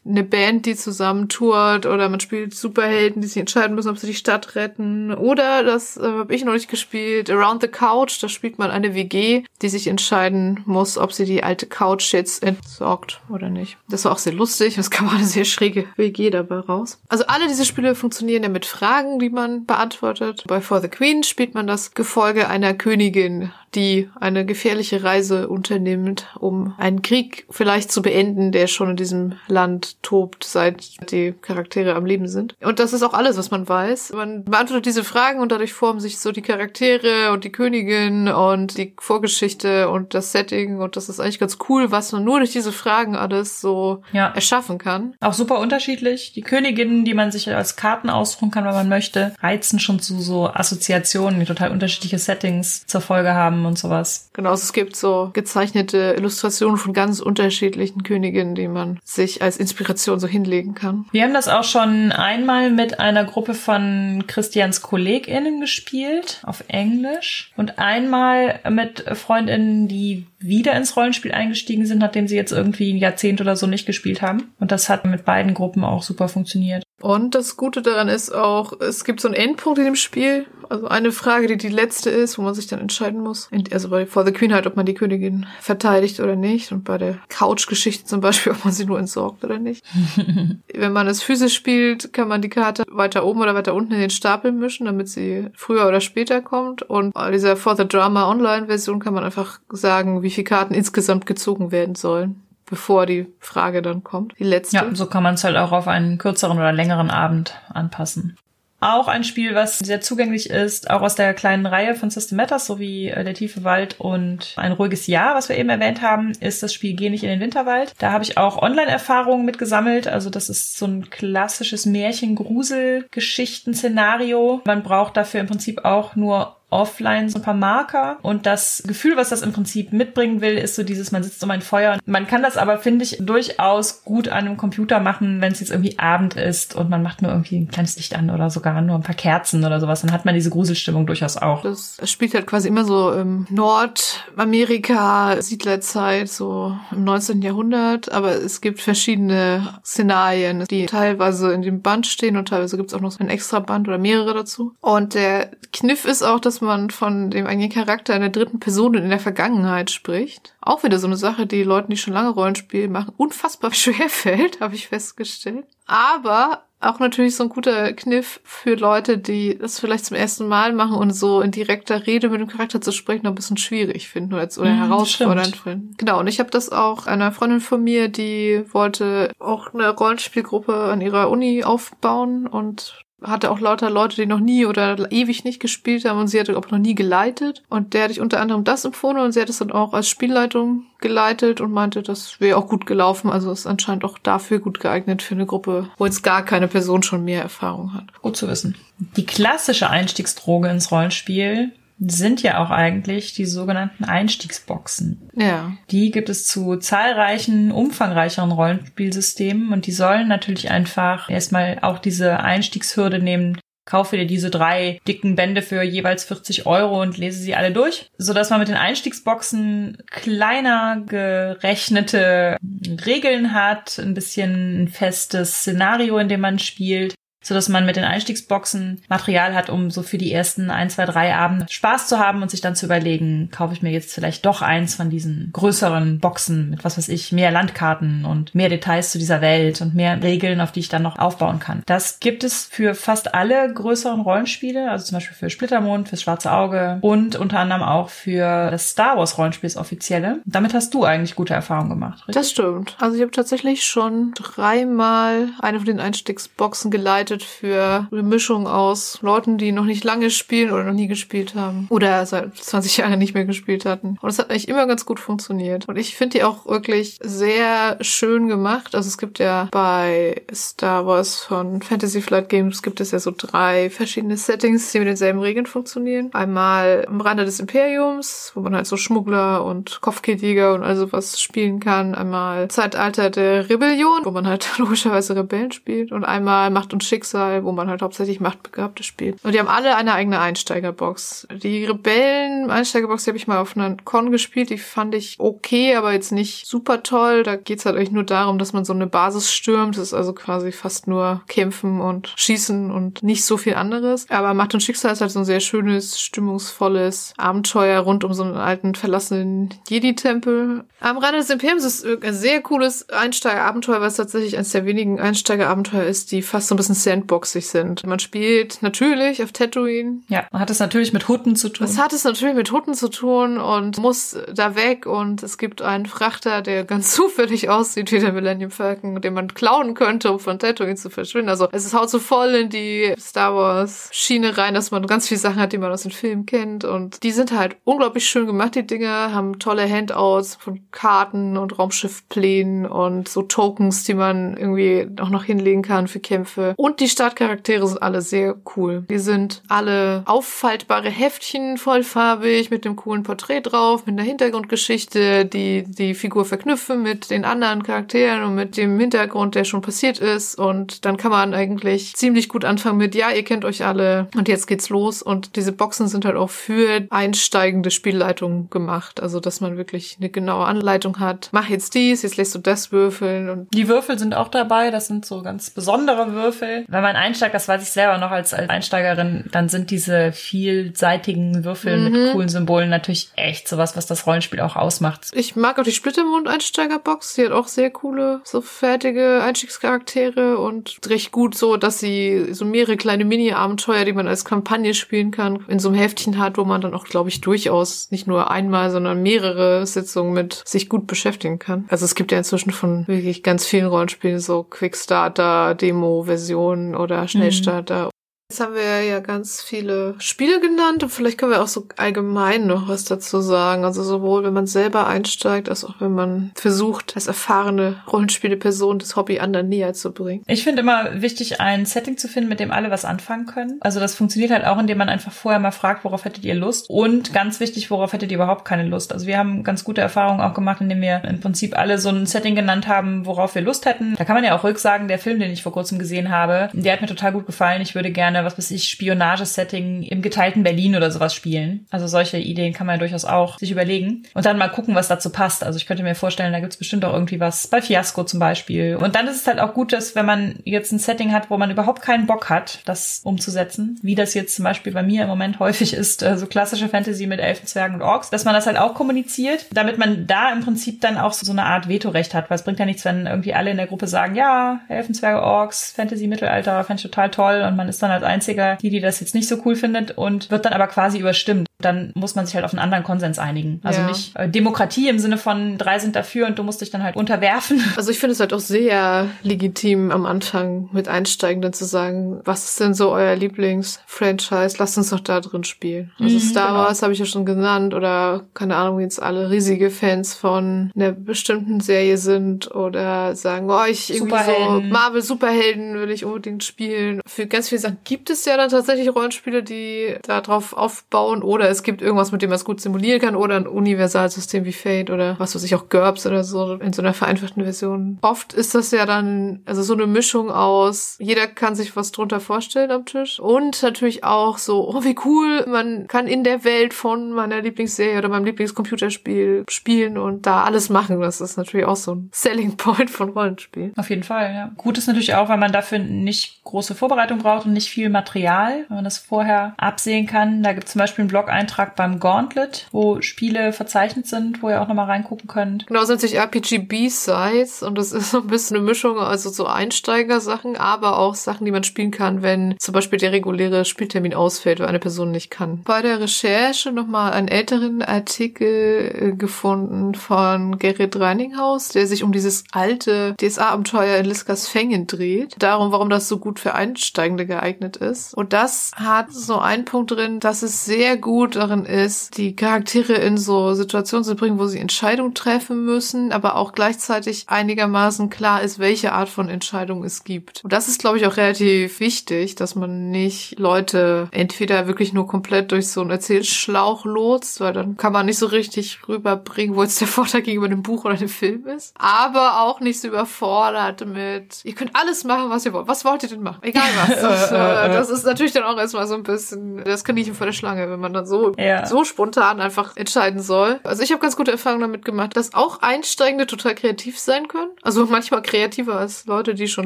eine Band, die zusammen tourt oder man spielt Superhelden, die sich entscheiden müssen, ob sie die Stadt retten. Oder, das äh, habe ich noch nicht gespielt, Around the Couch, da spielt man eine WG, die sich entscheiden muss, ob sie die alte Couch jetzt entsorgt oder nicht. Das war auch sehr lustig, es kam eine sehr schräge WG dabei raus. Also alle diese Spiele funktionieren ja mit Fragen, die man beantwortet. Bei For the Queen spielt man das Gefolge einer Königin, die eine gefährliche Reise unternimmt, um einen Krieg vielleicht zu beenden, der schon in diesem Land tobt, seit die Charaktere am Leben sind. Und das ist auch alles, was man weiß. Man beantwortet diese Fragen und dadurch formen sich so die Charaktere und die Königin und die Vorgeschichte und das Setting und das ist eigentlich ganz cool, was man nur durch diese Fragen alles so ja. erschaffen kann. Auch super unterschiedlich. Die Königinnen, die man sich als Karten ausruhen kann, wenn man möchte, reizen schon zu so Assoziationen, die total unterschiedliche Settings zur Folge haben und sowas. Genau, also es gibt so gezeichnete Illustrationen von ganz unterschiedlichen Königinnen, die man sich als Inspiration so hinlegen kann. Wir haben das auch schon einmal mit einer Gruppe von Christians KollegInnen gespielt, auf Englisch. Und einmal mit Freundinnen, die wieder ins Rollenspiel eingestiegen sind, nachdem sie jetzt irgendwie ein Jahrzehnt oder so nicht gespielt haben. Und das hat mit beiden Gruppen auch super funktioniert. Und das Gute daran ist auch, es gibt so einen Endpunkt in dem Spiel. Also eine Frage, die die letzte ist, wo man sich dann entscheiden muss. Also bei For the Queen halt, ob man die Königin verteidigt oder nicht. Und bei der Couch-Geschichte zum Beispiel, ob man sie nur entsorgt oder nicht. Wenn man es physisch spielt, kann man die Karte weiter oben oder weiter unten in den Stapel mischen, damit sie früher oder später kommt. Und bei dieser For the Drama Online-Version kann man einfach sagen, wie viele Karten insgesamt gezogen werden sollen bevor die Frage dann kommt. Die letzte. Ja, so kann man es halt auch auf einen kürzeren oder längeren Abend anpassen. Auch ein Spiel, was sehr zugänglich ist, auch aus der kleinen Reihe von System Matters, sowie äh, Der tiefe Wald und Ein ruhiges Jahr, was wir eben erwähnt haben, ist das Spiel Geh nicht in den Winterwald. Da habe ich auch Online-Erfahrungen mit gesammelt. Also das ist so ein klassisches Märchen-Grusel-Geschichten-Szenario. Man braucht dafür im Prinzip auch nur offline so ein paar Marker. Und das Gefühl, was das im Prinzip mitbringen will, ist so dieses, man sitzt um ein Feuer. Man kann das aber, finde ich, durchaus gut an einem Computer machen, wenn es jetzt irgendwie Abend ist und man macht nur irgendwie ein kleines Licht an oder sogar nur ein paar Kerzen oder sowas. Dann hat man diese Gruselstimmung durchaus auch. Das spielt halt quasi immer so im Nordamerika, Siedlerzeit, so im 19. Jahrhundert. Aber es gibt verschiedene Szenarien, die teilweise in dem Band stehen und teilweise gibt es auch noch so ein extra Band oder mehrere dazu. Und der Kniff ist auch, dass man von dem eigenen Charakter in der dritten Person und in der Vergangenheit spricht. Auch wieder so eine Sache, die Leuten, die schon lange Rollenspiel machen, unfassbar schwer fällt, habe ich festgestellt. Aber auch natürlich so ein guter Kniff für Leute, die das vielleicht zum ersten Mal machen und so in direkter Rede mit dem Charakter zu sprechen noch ein bisschen schwierig finden oder, oder mm, herausfordernd finden. Genau, und ich habe das auch einer Freundin von mir, die wollte auch eine Rollenspielgruppe an ihrer Uni aufbauen und hatte auch lauter Leute, die noch nie oder ewig nicht gespielt haben und sie hatte auch noch nie geleitet. Und der hatte ich unter anderem das empfohlen und sie hat es dann auch als Spielleitung geleitet und meinte, das wäre auch gut gelaufen. Also ist anscheinend auch dafür gut geeignet für eine Gruppe, wo jetzt gar keine Person schon mehr Erfahrung hat. Gut zu wissen. Die klassische Einstiegsdroge ins Rollenspiel sind ja auch eigentlich die sogenannten Einstiegsboxen. Ja. Die gibt es zu zahlreichen, umfangreicheren Rollenspielsystemen und die sollen natürlich einfach erstmal auch diese Einstiegshürde nehmen. Kaufe dir diese drei dicken Bände für jeweils 40 Euro und lese sie alle durch, so dass man mit den Einstiegsboxen kleiner gerechnete Regeln hat, ein bisschen ein festes Szenario, in dem man spielt so dass man mit den Einstiegsboxen Material hat, um so für die ersten ein, zwei, drei Abende Spaß zu haben und sich dann zu überlegen, kaufe ich mir jetzt vielleicht doch eins von diesen größeren Boxen mit was weiß ich, mehr Landkarten und mehr Details zu dieser Welt und mehr Regeln, auf die ich dann noch aufbauen kann. Das gibt es für fast alle größeren Rollenspiele, also zum Beispiel für Splittermond, fürs Schwarze Auge und unter anderem auch für das Star Wars Rollenspiel, das offizielle. Damit hast du eigentlich gute Erfahrungen gemacht, richtig? Das stimmt. Also ich habe tatsächlich schon dreimal eine von den Einstiegsboxen geleitet bedeutet für eine Mischung aus Leuten, die noch nicht lange spielen oder noch nie gespielt haben oder seit 20 Jahren nicht mehr gespielt hatten. Und es hat eigentlich immer ganz gut funktioniert. Und ich finde die auch wirklich sehr schön gemacht. Also es gibt ja bei Star Wars von Fantasy Flight Games gibt es ja so drei verschiedene Settings, die mit denselben Regeln funktionieren. Einmal am Rande des Imperiums, wo man halt so Schmuggler und Kopfgeldjäger und all sowas spielen kann. Einmal Zeitalter der Rebellion, wo man halt logischerweise Rebellen spielt. Und einmal Macht und Schicksal Schicksal, wo man halt hauptsächlich Machtbegabte spielt. Und die haben alle eine eigene Einsteigerbox. Die Rebellen-Einsteigerbox, die habe ich mal auf einer Con gespielt, die fand ich okay, aber jetzt nicht super toll. Da geht's halt eigentlich nur darum, dass man so eine Basis stürmt. Das ist also quasi fast nur Kämpfen und Schießen und nicht so viel anderes. Aber Macht und Schicksal ist halt so ein sehr schönes, stimmungsvolles Abenteuer rund um so einen alten, verlassenen Jedi-Tempel. Am Rande des Imperiums ist ein sehr cooles Einsteigerabenteuer, was tatsächlich eines der wenigen Einsteigerabenteuer ist, die fast so ein bisschen sandboxig sind. Man spielt natürlich auf Tatooine. Ja, man hat es natürlich mit Hutten zu tun. Es hat es natürlich mit Hutten zu tun und muss da weg und es gibt einen Frachter, der ganz zufällig aussieht wie der Millennium Falcon, den man klauen könnte, um von Tatooine zu verschwinden. Also es ist haut so voll in die Star Wars Schiene rein, dass man ganz viele Sachen hat, die man aus den Filmen kennt und die sind halt unglaublich schön gemacht, die Dinger, haben tolle Handouts von Karten und Raumschiffplänen und so Tokens, die man irgendwie auch noch hinlegen kann für Kämpfe. Und und die Startcharaktere sind alle sehr cool. Die sind alle auffaltbare Heftchen, vollfarbig, mit einem coolen Porträt drauf, mit einer Hintergrundgeschichte, die die Figur verknüpfen mit den anderen Charakteren und mit dem Hintergrund, der schon passiert ist. Und dann kann man eigentlich ziemlich gut anfangen mit, ja, ihr kennt euch alle und jetzt geht's los. Und diese Boxen sind halt auch für einsteigende Spielleitungen gemacht. Also, dass man wirklich eine genaue Anleitung hat. Mach jetzt dies, jetzt lässt du das würfeln. Und die Würfel sind auch dabei. Das sind so ganz besondere Würfel wenn man einsteigt, das weiß ich selber noch als, als Einsteigerin, dann sind diese vielseitigen Würfel mhm. mit coolen Symbolen natürlich echt sowas, was das Rollenspiel auch ausmacht. Ich mag auch die Splittermond-Einsteigerbox. Die hat auch sehr coole, so fertige Einstiegscharaktere und recht gut so, dass sie so mehrere kleine Mini-Abenteuer, die man als Kampagne spielen kann, in so einem Heftchen hat, wo man dann auch, glaube ich, durchaus nicht nur einmal, sondern mehrere Sitzungen mit sich gut beschäftigen kann. Also es gibt ja inzwischen von wirklich ganz vielen Rollenspielen so Quickstarter, Demo-Versionen Version oder Schnellstarter Jetzt haben wir ja ganz viele Spiele genannt und vielleicht können wir auch so allgemein noch was dazu sagen. Also sowohl, wenn man selber einsteigt, als auch wenn man versucht, als erfahrene Rollenspiele-Person das Hobby anderen näher zu bringen. Ich finde immer wichtig, ein Setting zu finden, mit dem alle was anfangen können. Also das funktioniert halt auch, indem man einfach vorher mal fragt, worauf hättet ihr Lust? Und ganz wichtig, worauf hättet ihr überhaupt keine Lust? Also wir haben ganz gute Erfahrungen auch gemacht, indem wir im Prinzip alle so ein Setting genannt haben, worauf wir Lust hätten. Da kann man ja auch ruhig sagen, der Film, den ich vor kurzem gesehen habe, der hat mir total gut gefallen. Ich würde gerne was weiß ich, Spionagesetting im geteilten Berlin oder sowas spielen. Also solche Ideen kann man ja durchaus auch sich überlegen. Und dann mal gucken, was dazu passt. Also ich könnte mir vorstellen, da gibt's bestimmt auch irgendwie was bei Fiasco zum Beispiel. Und dann ist es halt auch gut, dass wenn man jetzt ein Setting hat, wo man überhaupt keinen Bock hat, das umzusetzen, wie das jetzt zum Beispiel bei mir im Moment häufig ist, äh, so klassische Fantasy mit Elfen, Zwergen und Orks, dass man das halt auch kommuniziert, damit man da im Prinzip dann auch so eine Art Vetorecht hat, weil es bringt ja nichts, wenn irgendwie alle in der Gruppe sagen, ja, Elfen, Zwerge, Orks, Fantasy, Mittelalter, fände ich total toll und man ist dann als einziger die, die das jetzt nicht so cool findet und wird dann aber quasi überstimmt. Dann muss man sich halt auf einen anderen Konsens einigen. Also Ja. nicht äh, Demokratie im Sinne von drei sind dafür und du musst dich dann halt unterwerfen. Also ich finde es halt auch sehr legitim am Anfang mit Einsteigenden zu sagen, was ist denn so euer Lieblings-Franchise? Lasst uns doch da drin spielen. Also Mhm, Star genau. Wars habe ich ja schon genannt oder keine Ahnung, jetzt alle riesige Fans von einer bestimmten Serie sind oder sagen, oh, ich irgendwie so. Marvel Superhelden will ich unbedingt spielen. Für ganz viele Sachen gibt es ja dann tatsächlich Rollenspiele, die darauf aufbauen oder es gibt irgendwas, mit dem man es gut simulieren kann oder ein Universalsystem wie Fate oder was weiß ich auch GURPS oder so in so einer vereinfachten Version. Oft ist das ja dann also so eine Mischung aus jeder kann sich was drunter vorstellen am Tisch und natürlich auch so oh wie cool man kann in der Welt von meiner Lieblingsserie oder meinem Lieblingscomputerspiel spielen und da alles machen. Das ist natürlich auch so ein Selling Point von Rollenspielen. Auf jeden Fall, ja. Gut ist natürlich auch, weil man dafür nicht große Vorbereitung braucht und nicht viel Material, wenn man das vorher absehen kann. Da gibt es zum Beispiel einen Blog-Eintrag beim Gauntlet, wo Spiele verzeichnet sind, wo ihr auch nochmal reingucken könnt. Genau, sind sich RPG B-Sides und das ist so ein bisschen eine Mischung, also so Einsteigersachen, aber auch Sachen, die man spielen kann, wenn zum Beispiel der reguläre Spieltermin ausfällt, weil eine Person nicht kann. Bei der Recherche nochmal einen älteren Artikel äh, gefunden von Gerrit Reininghaus, der sich um dieses alte DSA-Abenteuer in Liskas Fängen dreht. Darum, warum das so gut für Einsteigende geeignet ist. Und das hat so einen Punkt drin, dass es sehr gut darin ist, die Charaktere in so Situationen zu bringen, wo sie Entscheidungen treffen müssen, aber auch gleichzeitig einigermaßen klar ist, welche Art von Entscheidung es gibt. Und das ist, glaube ich, auch relativ wichtig, dass man nicht Leute entweder wirklich nur komplett durch so einen Erzählschlauch lotst, weil dann kann man nicht so richtig rüberbringen, wo jetzt der Vorteil gegenüber dem Buch oder dem Film ist. Aber auch nicht so überfordert mit, ihr könnt alles machen, was ihr wollt. Was wollt ihr denn machen? Egal was. Das, äh, das ist natürlich dann auch erstmal so ein bisschen das Kaninchen vor der Schlange, wenn man dann so, Ja. so spontan einfach entscheiden soll. Also ich habe ganz gute Erfahrungen damit gemacht, dass auch Einsteigende total kreativ sein können. Also manchmal kreativer als Leute, die schon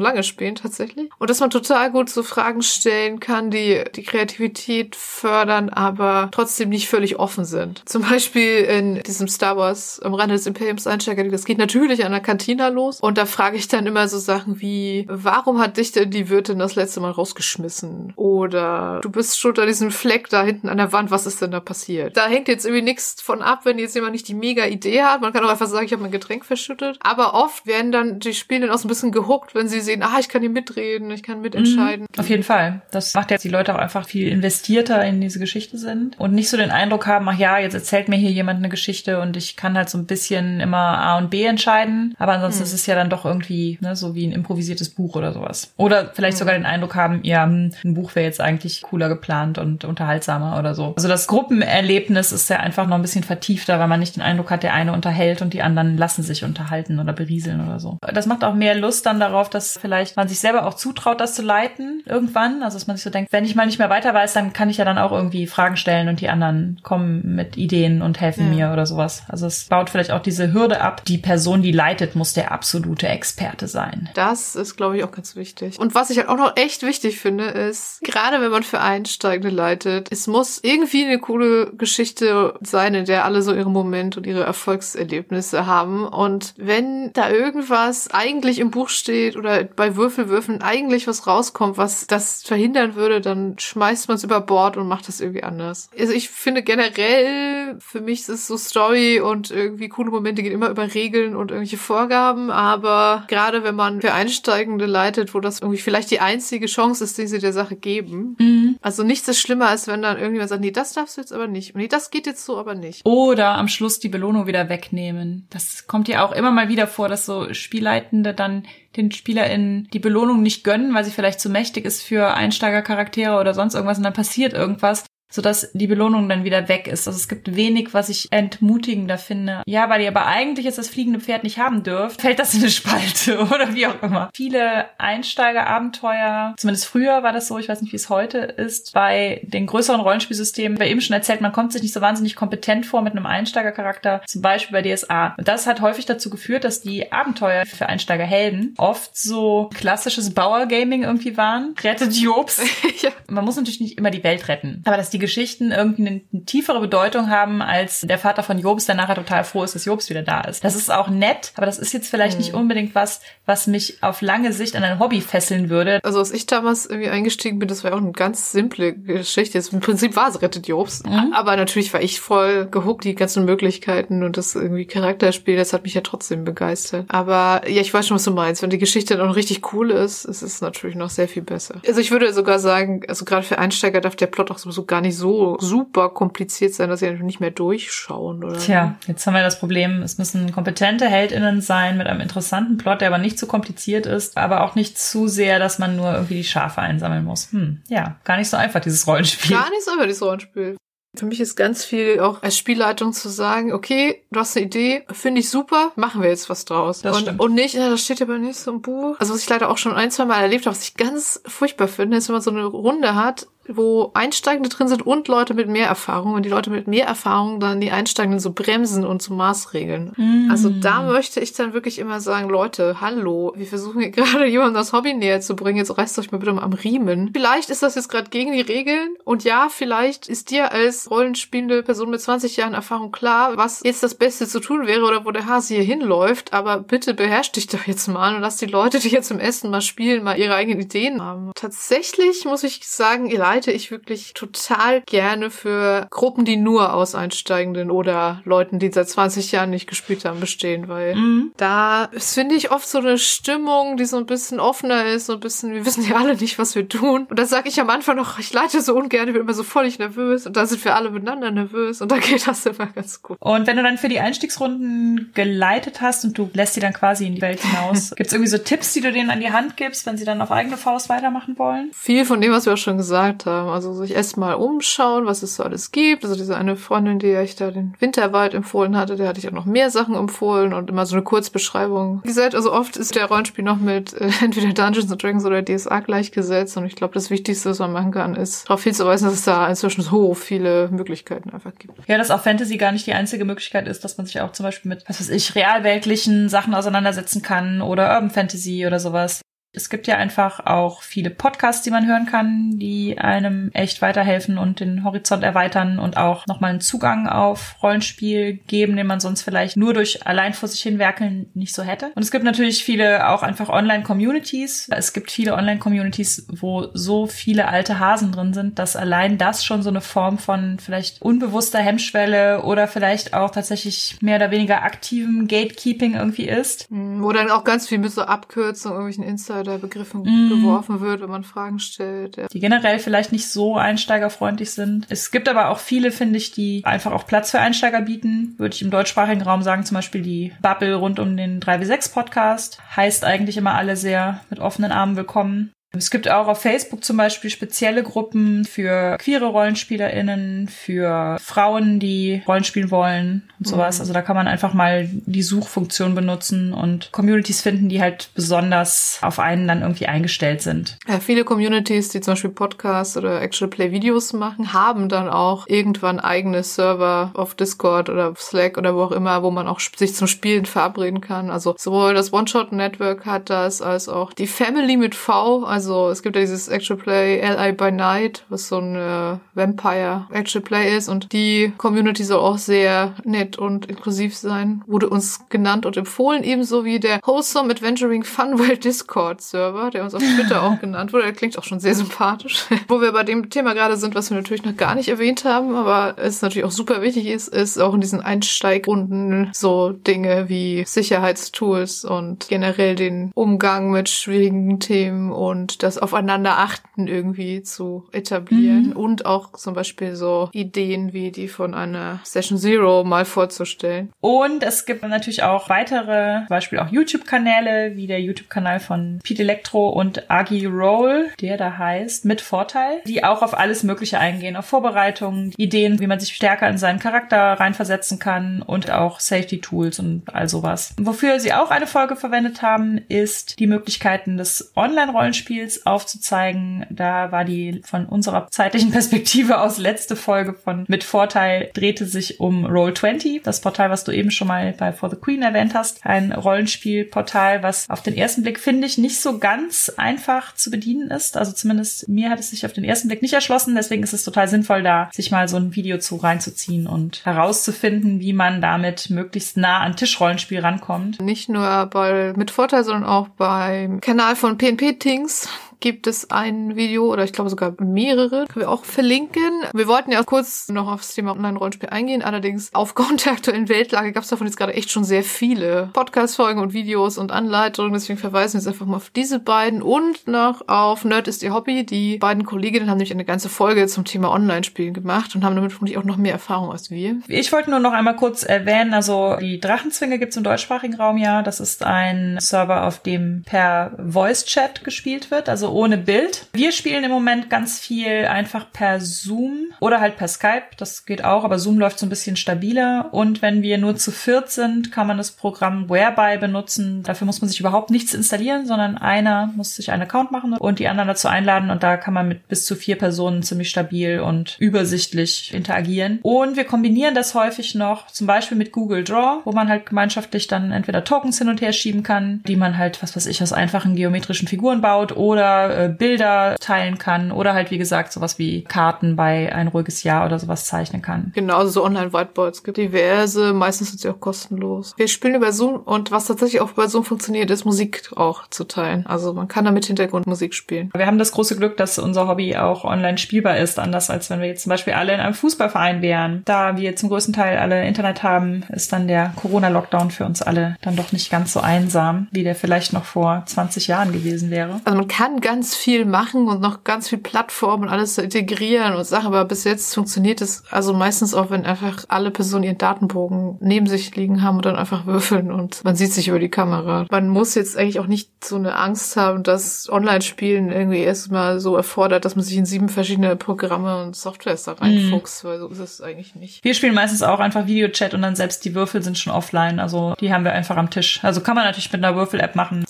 lange spielen tatsächlich. Und dass man total gut so Fragen stellen kann, die die Kreativität fördern, aber trotzdem nicht völlig offen sind. Zum Beispiel in diesem Star Wars am Rande des Imperiums Einsteiger, das geht natürlich an der Kantina los. Und da frage ich dann immer so Sachen wie, warum hat dich denn die Wirtin das letzte Mal rausgeschmissen? Oder du bist schon an diesem Fleck da hinten an der Wand, was ist denn da passiert? Da hängt jetzt irgendwie nichts von ab, wenn jetzt jemand nicht die mega Idee hat. Man kann auch einfach sagen, ich habe mein Getränk verschüttet. Aber oft werden dann die Spielenden auch so ein bisschen gehuckt, wenn sie sehen, ah, ich kann hier mitreden, ich kann mitentscheiden. Auf jeden Fall. Das macht jetzt die Leute auch einfach viel investierter in diese Geschichte sind und nicht so den Eindruck haben, ach ja, jetzt erzählt mir hier jemand eine Geschichte und ich kann halt so ein bisschen immer A und B entscheiden. Aber ansonsten ist es ja dann doch irgendwie ne, so wie ein improvisiertes Buch oder sowas. Oder vielleicht sogar den Eindruck haben, ja, hm, ein Buch wäre jetzt eigentlich cooler geplant und unterhaltsamer oder so. Also das Gruppenerlebnis ist ja einfach noch ein bisschen vertiefter, weil man nicht den Eindruck hat, der eine unterhält und die anderen lassen sich unterhalten oder berieseln oder so. Das macht auch mehr Lust dann darauf, dass vielleicht man sich selber auch zutraut, das zu leiten irgendwann. Also dass man sich so denkt, wenn ich mal nicht mehr weiter weiß, dann kann ich ja dann auch irgendwie Fragen stellen und die anderen kommen mit Ideen und helfen Ja. mir oder sowas. Also es baut vielleicht auch diese Hürde ab. Die Person, die leitet, muss der absolute Experte sein. Das ist, glaube ich, auch ganz wichtig. Und was ich halt auch noch echt wichtig finde, ist, gerade wenn man für Einsteigende leitet, es muss irgendwie eine coole Geschichte sein, in der alle so ihre Momente und ihre Erfolgserlebnisse haben. Und wenn da irgendwas eigentlich im Buch steht oder bei Würfelwürfen eigentlich was rauskommt, was das verhindern würde, dann schmeißt man es über Bord und macht das irgendwie anders. Also ich finde generell, für mich ist es so Story und irgendwie coole Momente gehen immer über Regeln und irgendwelche Vorgaben, aber gerade wenn man für Einsteigende leitet, wo das irgendwie vielleicht die einzige Chance ist, die sie der Sache geben. Also nichts ist schlimmer, als wenn dann irgendjemand sagt, nee, das darfst du jetzt aber nicht. Nee, das geht jetzt so aber nicht. Oder am Schluss die Belohnung wieder wegnehmen. Das kommt ja auch immer mal wieder vor, dass so Spielleitende dann den SpielerInnen die Belohnung nicht gönnen, weil sie vielleicht zu mächtig ist für Einsteigercharaktere oder sonst irgendwas und dann passiert irgendwas. Sodass die Belohnung dann wieder weg ist. Also es gibt wenig, was ich entmutigender finde. Ja, weil ihr aber eigentlich jetzt das fliegende Pferd nicht haben dürft, fällt das in eine Spalte oder wie auch immer. Viele Einsteigerabenteuer, zumindest früher war das so, ich weiß nicht, wie es heute ist, bei den größeren Rollenspielsystemen, bei eben schon erzählt, man kommt sich nicht so wahnsinnig kompetent vor mit einem Einsteigercharakter, zum Beispiel bei DSA. Und das hat häufig dazu geführt, dass die Abenteuer für Einsteigerhelden oft so klassisches Bauergaming irgendwie waren. Rettet Jobs. ja. Man muss natürlich nicht immer die Welt retten, aber dass die Geschichten irgendwie eine, eine tiefere Bedeutung haben als der Vater von Jobs, der nachher total froh ist, dass Jobs wieder da ist. Das ist auch nett, aber das ist jetzt vielleicht mhm. nicht unbedingt was, was mich auf lange Sicht an ein Hobby fesseln würde. Also als ich damals irgendwie eingestiegen bin, das war auch eine ganz simple Geschichte. Im Prinzip war es Rettet Jobs. Mhm. Aber natürlich war ich voll gehuckt, die ganzen Möglichkeiten und das irgendwie Charakterspiel, das hat mich ja trotzdem begeistert. Aber ja, ich weiß schon, was du meinst. Wenn die Geschichte dann richtig cool ist, ist es natürlich noch sehr viel besser. Also ich würde sogar sagen, also gerade für Einsteiger darf der Plot auch sowieso gar nicht so super kompliziert sein, dass sie nicht mehr durchschauen, oder? Tja, jetzt haben wir das Problem, es müssen kompetente HeldInnen sein mit einem interessanten Plot, der aber nicht zu kompliziert ist, aber auch nicht zu sehr, dass man nur irgendwie die Schafe einsammeln muss. Hm, ja, gar nicht so einfach, dieses Rollenspiel. Gar nicht so einfach, dieses Rollenspiel. Für mich ist ganz viel auch als Spielleitung zu sagen, okay, du hast eine Idee, finde ich super, machen wir jetzt was draus. Das und, stimmt. und nicht, ja, das steht ja bei nicht so im Buch. Also was ich leider auch schon ein, zwei Mal erlebt habe, was ich ganz furchtbar finde, ist, wenn man so eine Runde hat, wo Einsteigende drin sind und Leute mit mehr Erfahrung und die Leute mit mehr Erfahrung dann die Einsteigenden so bremsen und so maßregeln. Mm. Also da möchte ich dann wirklich immer sagen, Leute, hallo, wir versuchen hier gerade jemandem das Hobby näher zu bringen, jetzt reißt euch mal bitte mal am Riemen. Vielleicht ist das jetzt gerade gegen die Regeln und ja, vielleicht ist dir als rollenspielende Person mit 20 Jahren Erfahrung klar, was jetzt das Beste zu tun wäre oder wo der Hase hier hinläuft, aber bitte beherrsch dich doch jetzt mal und lass die Leute, die jetzt im Essen mal spielen, mal ihre eigenen Ideen haben. Tatsächlich muss ich sagen, ihr halte ich wirklich total gerne für Gruppen, die nur aus Einsteigenden oder Leuten, die seit 20 Jahren nicht gespielt haben, bestehen, weil mhm. da finde ich oft so eine Stimmung, die so ein bisschen offener ist, so ein bisschen, wir wissen ja alle nicht, was wir tun. Und da sage ich am Anfang noch, ich leite so ungern, ich bin immer so völlig nervös und da sind wir alle miteinander nervös und da geht das immer ganz gut. Und wenn du dann für die Einstiegsrunden geleitet hast und du lässt sie dann quasi in die Welt hinaus, gibt es irgendwie so Tipps, die du denen an die Hand gibst, wenn sie dann auf eigene Faust weitermachen wollen? Viel von dem, was wir auch schon gesagt haben. Also sich erstmal umschauen, was es so alles gibt. Also diese eine Freundin, die ich da den Winterwald empfohlen hatte, der hatte ich auch noch mehr Sachen empfohlen und immer so eine Kurzbeschreibung. Wie gesagt, also oft ist der Rollenspiel noch mit äh, entweder Dungeons and Dragons oder DSA gleichgesetzt und ich glaube, das Wichtigste, was man machen kann, ist darauf hinzuweisen, dass es da inzwischen so viele Möglichkeiten einfach gibt. Ja, dass auch Fantasy gar nicht die einzige Möglichkeit ist, dass man sich auch zum Beispiel mit, was weiß ich, realweltlichen Sachen auseinandersetzen kann oder Urban Fantasy oder sowas. Es gibt ja einfach auch viele Podcasts, die man hören kann, die einem echt weiterhelfen und den Horizont erweitern und auch nochmal einen Zugang auf Rollenspiel geben, den man sonst vielleicht nur durch allein vor sich hinwerkeln nicht so hätte. Und es gibt natürlich viele auch einfach Online-Communities. Es gibt viele Online-Communities, wo so viele alte Hasen drin sind, dass allein das schon so eine Form von vielleicht unbewusster Hemmschwelle oder vielleicht auch tatsächlich mehr oder weniger aktivem Gatekeeping irgendwie ist. Wo dann auch ganz viel mit so Abkürzungen, irgendwelchen Insta Begriffen mm. geworfen wird, wenn man Fragen stellt. Ja. Die generell vielleicht nicht so einsteigerfreundlich sind. Es gibt aber auch viele, finde ich, die einfach auch Platz für Einsteiger bieten. Würde ich im deutschsprachigen Raum sagen, zum Beispiel die Bubble rund um den 3W6 Podcast. Heißt eigentlich immer alle sehr mit offenen Armen willkommen. Es gibt auch auf Facebook zum Beispiel spezielle Gruppen für queere RollenspielerInnen, für Frauen, die Rollenspielen wollen und sowas. Mhm. Also da kann man einfach mal die Suchfunktion benutzen und Communities finden, die halt besonders auf einen dann irgendwie eingestellt sind. Ja, viele Communities, die zum Beispiel Podcasts oder Actual Play Videos machen, haben dann auch irgendwann eigene Server auf Discord oder Slack oder wo auch immer, wo man auch sich zum Spielen verabreden kann. Also sowohl das One-Shot-Network hat das, als auch die Family mit V, also es gibt ja dieses Actual Play Li by Night, was so ein äh, Vampire Actual Play ist und die Community soll auch sehr nett und inklusiv sein. Wurde uns genannt und empfohlen, ebenso wie der Wholesome Adventuring Funwell Discord Server, der uns auf Twitter auch genannt wurde. Der klingt auch schon sehr sympathisch. Wo wir bei dem Thema gerade sind, was wir natürlich noch gar nicht erwähnt haben, aber es natürlich auch super wichtig ist, ist auch in diesen Einsteigrunden so Dinge wie Sicherheitstools und generell den Umgang mit schwierigen Themen und und das Aufeinander achten irgendwie zu etablieren Mhm. und auch zum Beispiel so Ideen wie die von einer Session Zero mal vorzustellen. Und es gibt natürlich auch weitere, zum Beispiel auch YouTube-Kanäle, wie der YouTube-Kanal von Pete Electro und Agi Roll, der da heißt Mit Vorteil, die auch auf alles Mögliche eingehen, auf Vorbereitungen, Ideen, wie man sich stärker in seinen Charakter reinversetzen kann und auch Safety-Tools und all sowas. Wofür sie auch eine Folge verwendet haben, ist die Möglichkeiten des Online-Rollenspiels aufzuzeigen. Da war die von unserer zeitlichen Perspektive aus letzte Folge von Mit Vorteil drehte sich um Roll20, das Portal, was du eben schon mal bei For the Queen erwähnt hast. Ein Rollenspielportal, was auf den ersten Blick, finde ich, nicht so ganz einfach zu bedienen ist. Also zumindest mir hat es sich auf den ersten Blick nicht erschlossen. Deswegen ist es total sinnvoll, da sich mal so ein Video zu reinzuziehen und herauszufinden, wie man damit möglichst nah an Tischrollenspiel rankommt. Nicht nur bei mit Vorteil, sondern auch beim Kanal von PNP Things gibt es ein Video oder ich glaube sogar mehrere, können wir auch verlinken. Wir wollten ja kurz noch aufs Thema Online-Rollenspiel eingehen, allerdings aufgrund der aktuellen Weltlage gab es davon jetzt gerade echt schon sehr viele Podcast-Folgen und Videos und Anleitungen, deswegen verweisen wir jetzt einfach mal auf diese beiden und noch auf Nerd ist ihr Hobby. Die beiden Kolleginnen haben nämlich eine ganze Folge zum Thema Online-Spielen gemacht und haben damit vermutlich auch noch mehr Erfahrung als wir. Ich wollte nur noch einmal kurz erwähnen, also die Drachenzwinge gibt's im deutschsprachigen Raum ja. Das ist ein Server, auf dem per Voice-Chat gespielt wird, also ohne Bild. Wir spielen im Moment ganz viel einfach per Zoom oder halt per Skype. Das geht auch, aber Zoom läuft so ein bisschen stabiler. Und wenn wir nur zu viert sind, kann man das Programm Whereby benutzen. Dafür muss man sich überhaupt nichts installieren, sondern einer muss sich einen Account machen und die anderen dazu einladen. Und da kann man mit bis zu vier Personen ziemlich stabil und übersichtlich interagieren. Und wir kombinieren das häufig noch zum Beispiel mit Google Draw, wo man halt gemeinschaftlich dann entweder Tokens hin und her schieben kann, die man halt, was weiß ich, aus einfachen geometrischen Figuren baut oder äh, Bilder teilen kann oder halt, wie gesagt, sowas wie Karten bei ein ruhiges Jahr oder sowas zeichnen kann. Genau, also so Online-Whiteboards gibt diverse, meistens sind sie auch kostenlos. Wir spielen über Zoom und was tatsächlich auch über Zoom funktioniert, ist Musik auch zu teilen. Also man kann damit Hintergrundmusik spielen. Wir haben das große Glück, dass unser Hobby auch online spielbar ist, anders als wenn wir jetzt zum Beispiel alle in einem Fußballverein wären. Da wir zum größten Teil alle Internet haben, ist dann der Corona-Lockdown für uns alle dann doch nicht ganz so einsam, wie der vielleicht noch vor 20 Jahren gewesen wäre. Also man kann ganz viel machen und noch ganz viel Plattformen und alles integrieren und Sachen, aber bis jetzt funktioniert es also meistens auch, wenn einfach alle Personen ihren Datenbogen neben sich liegen haben und dann einfach würfeln und man sieht sich über die Kamera. Man muss jetzt eigentlich auch nicht so eine Angst haben, dass Online-Spielen irgendwie erstmal so erfordert, dass man sich in sieben verschiedene Programme und Softwares da reinfuchst, weil so ist es eigentlich nicht. Wir spielen meistens auch einfach Videochat und dann selbst die Würfel sind schon offline. Also die haben wir einfach am Tisch. Also kann man natürlich mit einer Würfel-App machen.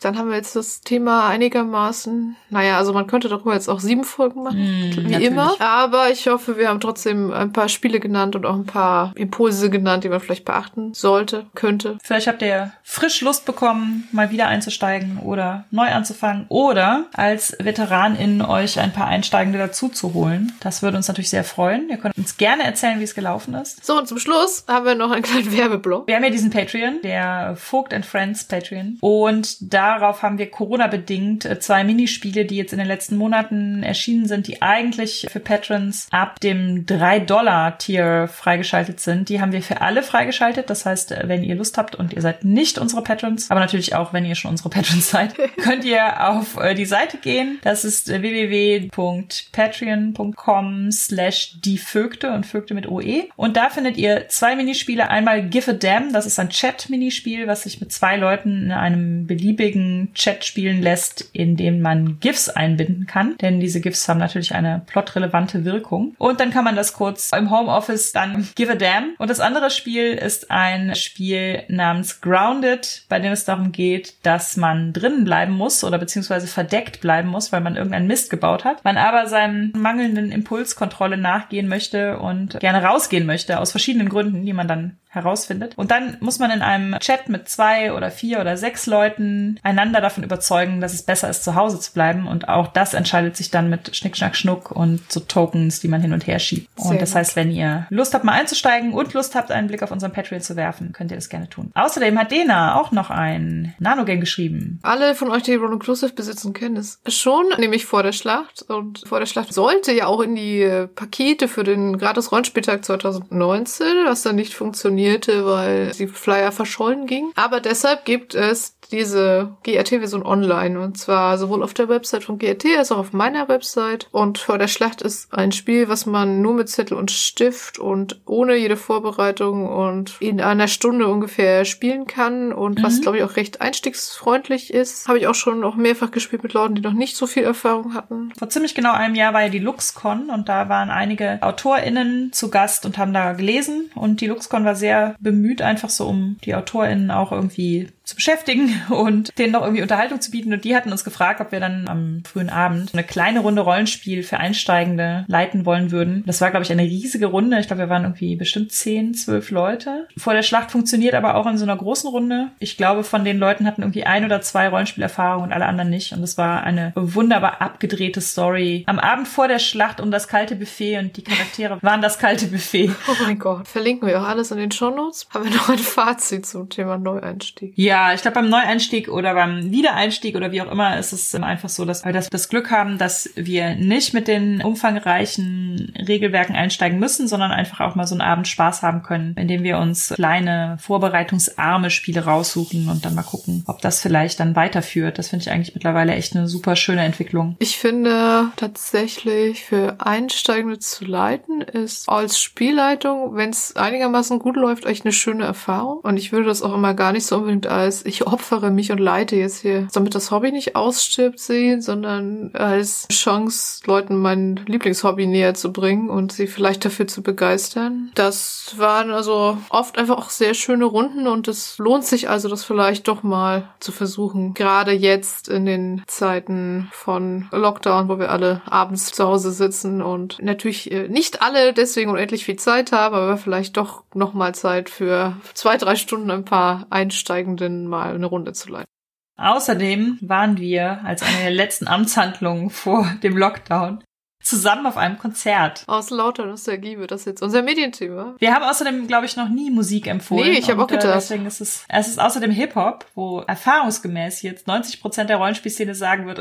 Dann haben wir jetzt das Thema einigermaßen, naja, also man könnte darüber jetzt auch sieben Folgen machen, Mm, wie natürlich. immer. Aber ich hoffe, wir haben trotzdem ein paar Spiele genannt und auch ein paar Impulse genannt, die man vielleicht beachten sollte, könnte. Vielleicht habt ihr frisch Lust bekommen, mal wieder einzusteigen oder neu anzufangen oder als Veteranin euch ein paar Einsteigende dazu zu holen. Das würde uns natürlich sehr freuen. Ihr könnt uns gerne erzählen, wie es gelaufen ist. So, und zum Schluss haben wir noch einen kleinen Werbeblock. Wir haben ja diesen Patreon, der Vogt and Friends Patreon. Und darauf haben wir Corona-bedingt äh, zwei Minispiele, die jetzt in den letzten Monaten erschienen sind, die eigentlich für Patrons ab dem 3-Dollar-Tier freigeschaltet sind. Die haben wir für alle freigeschaltet. Das heißt, äh, wenn ihr Lust habt und ihr seid nicht unsere Patrons, aber natürlich auch, wenn ihr schon unsere Patrons seid, könnt ihr auf äh, die Seite gehen. Das ist www.patreon.com slash die Vögte und Vögte mit OE. Und da findet ihr zwei Minispiele. Einmal Give a Damn, das ist ein Chat-Minispiel, was sich mit zwei Leuten in einem beliebigen Chat spielen lässt, in dem man GIFs einbinden kann. Denn diese GIFs haben natürlich eine plotrelevante Wirkung. Und dann kann man das kurz im Homeoffice dann Give a Damn. Und das andere Spiel ist ein Spiel namens Grounded, bei dem es darum geht, dass man drinnen bleiben muss oder beziehungsweise verdeckt bleiben muss, weil man irgendeinen Mist gebaut hat. Man aber seinem mangelnden Impulskontrolle nachgehen möchte und gerne rausgehen möchte, aus verschiedenen Gründen, die man dann herausfindet. Und dann muss man in einem Chat mit zwei oder vier oder sechs Leuten einander davon überzeugen, dass es besser ist, zu Hause zu bleiben. Und auch das entscheidet sich dann mit Schnick, Schnack, Schnuck und so Tokens, die man hin und her schiebt. Sehr und das heißt, wenn ihr Lust habt, mal einzusteigen und Lust habt, einen Blick auf unseren Patreon zu werfen, könnt ihr das gerne tun. Außerdem hat Dena auch noch ein Nanogame geschrieben. Alle von euch, die Roll Inclusive besitzen, kennen es schon, nämlich vor der Schlacht. Und vor der Schlacht sollte ja auch in die Pakete für den gratis Rollenspieltag 2019, was dann nicht funktioniert funktionierte, weil die Flyer verschollen ging. Aber deshalb gibt es diese GRT-Version online und zwar sowohl auf der Website von GRT als auch auf meiner Website. Und vor der Schlacht ist ein Spiel, was man nur mit Zettel und Stift und ohne jede Vorbereitung und in einer Stunde ungefähr spielen kann und mhm. was glaube ich auch recht einstiegsfreundlich ist. Habe ich auch schon auch mehrfach gespielt mit Leuten, die noch nicht so viel Erfahrung hatten. Vor ziemlich genau einem Jahr war ja die LuxCon und da waren einige AutorInnen zu Gast und haben da gelesen und die LuxCon war sehr bemüht, einfach so um die AutorInnen auch irgendwie zu beschäftigen und denen noch irgendwie Unterhaltung zu bieten. Und die hatten uns gefragt, ob wir dann am frühen Abend eine kleine Runde Rollenspiel für Einsteigende leiten wollen würden. Das war, glaube ich, eine riesige Runde. Ich glaube, wir waren irgendwie bestimmt zehn, zwölf Leute. Vor der Schlacht funktioniert aber auch in so einer großen Runde. Ich glaube, von den Leuten hatten irgendwie ein oder zwei Rollenspielerfahrungen und alle anderen nicht. Und es war eine wunderbar abgedrehte Story. Am Abend vor der Schlacht um das kalte Buffet und die Charaktere waren das kalte Buffet. Oh mein Gott. Verlinken wir auch alles in den Show Notes. Haben wir noch ein Fazit zum Thema Neueinstieg? Ja, ja, ich glaube beim Neueinstieg oder beim Wiedereinstieg oder wie auch immer ist es einfach so, dass wir das, das Glück haben, dass wir nicht mit den umfangreichen Regelwerken einsteigen müssen, sondern einfach auch mal so einen Abend Spaß haben können, indem wir uns kleine vorbereitungsarme Spiele raussuchen und dann mal gucken, ob das vielleicht dann weiterführt. Das finde ich eigentlich mittlerweile echt eine super schöne Entwicklung. Ich finde tatsächlich für Einsteigende zu leiten ist als Spielleitung, wenn es einigermaßen gut läuft, echt eine schöne Erfahrung. Und ich würde das auch immer gar nicht so unbedingt als als ich opfere mich und leite jetzt hier, damit das Hobby nicht ausstirbt, sehen, sondern als Chance, Leuten mein Lieblingshobby näher zu bringen und sie vielleicht dafür zu begeistern. Das waren also oft einfach auch sehr schöne Runden und es lohnt sich also, das vielleicht doch mal zu versuchen. Gerade jetzt in den Zeiten von Lockdown, wo wir alle abends zu Hause sitzen und natürlich äh, nicht alle deswegen unendlich viel Zeit haben, aber vielleicht doch noch mal Zeit für zwei, drei Stunden ein paar einsteigenden mal eine Runde zu leiten. Außerdem waren wir als eine der letzten Amtshandlungen vor dem Lockdown zusammen auf einem Konzert. Aus lauter Nostalgie wird das jetzt unser Medienthema. Wir haben außerdem, glaube ich, noch nie Musik empfohlen. Nee, ich habe auch gedacht. Äh, deswegen ist es, es ist außerdem Hip-Hop, wo erfahrungsgemäß jetzt 90 Prozent der Rollenspielszene sagen wird,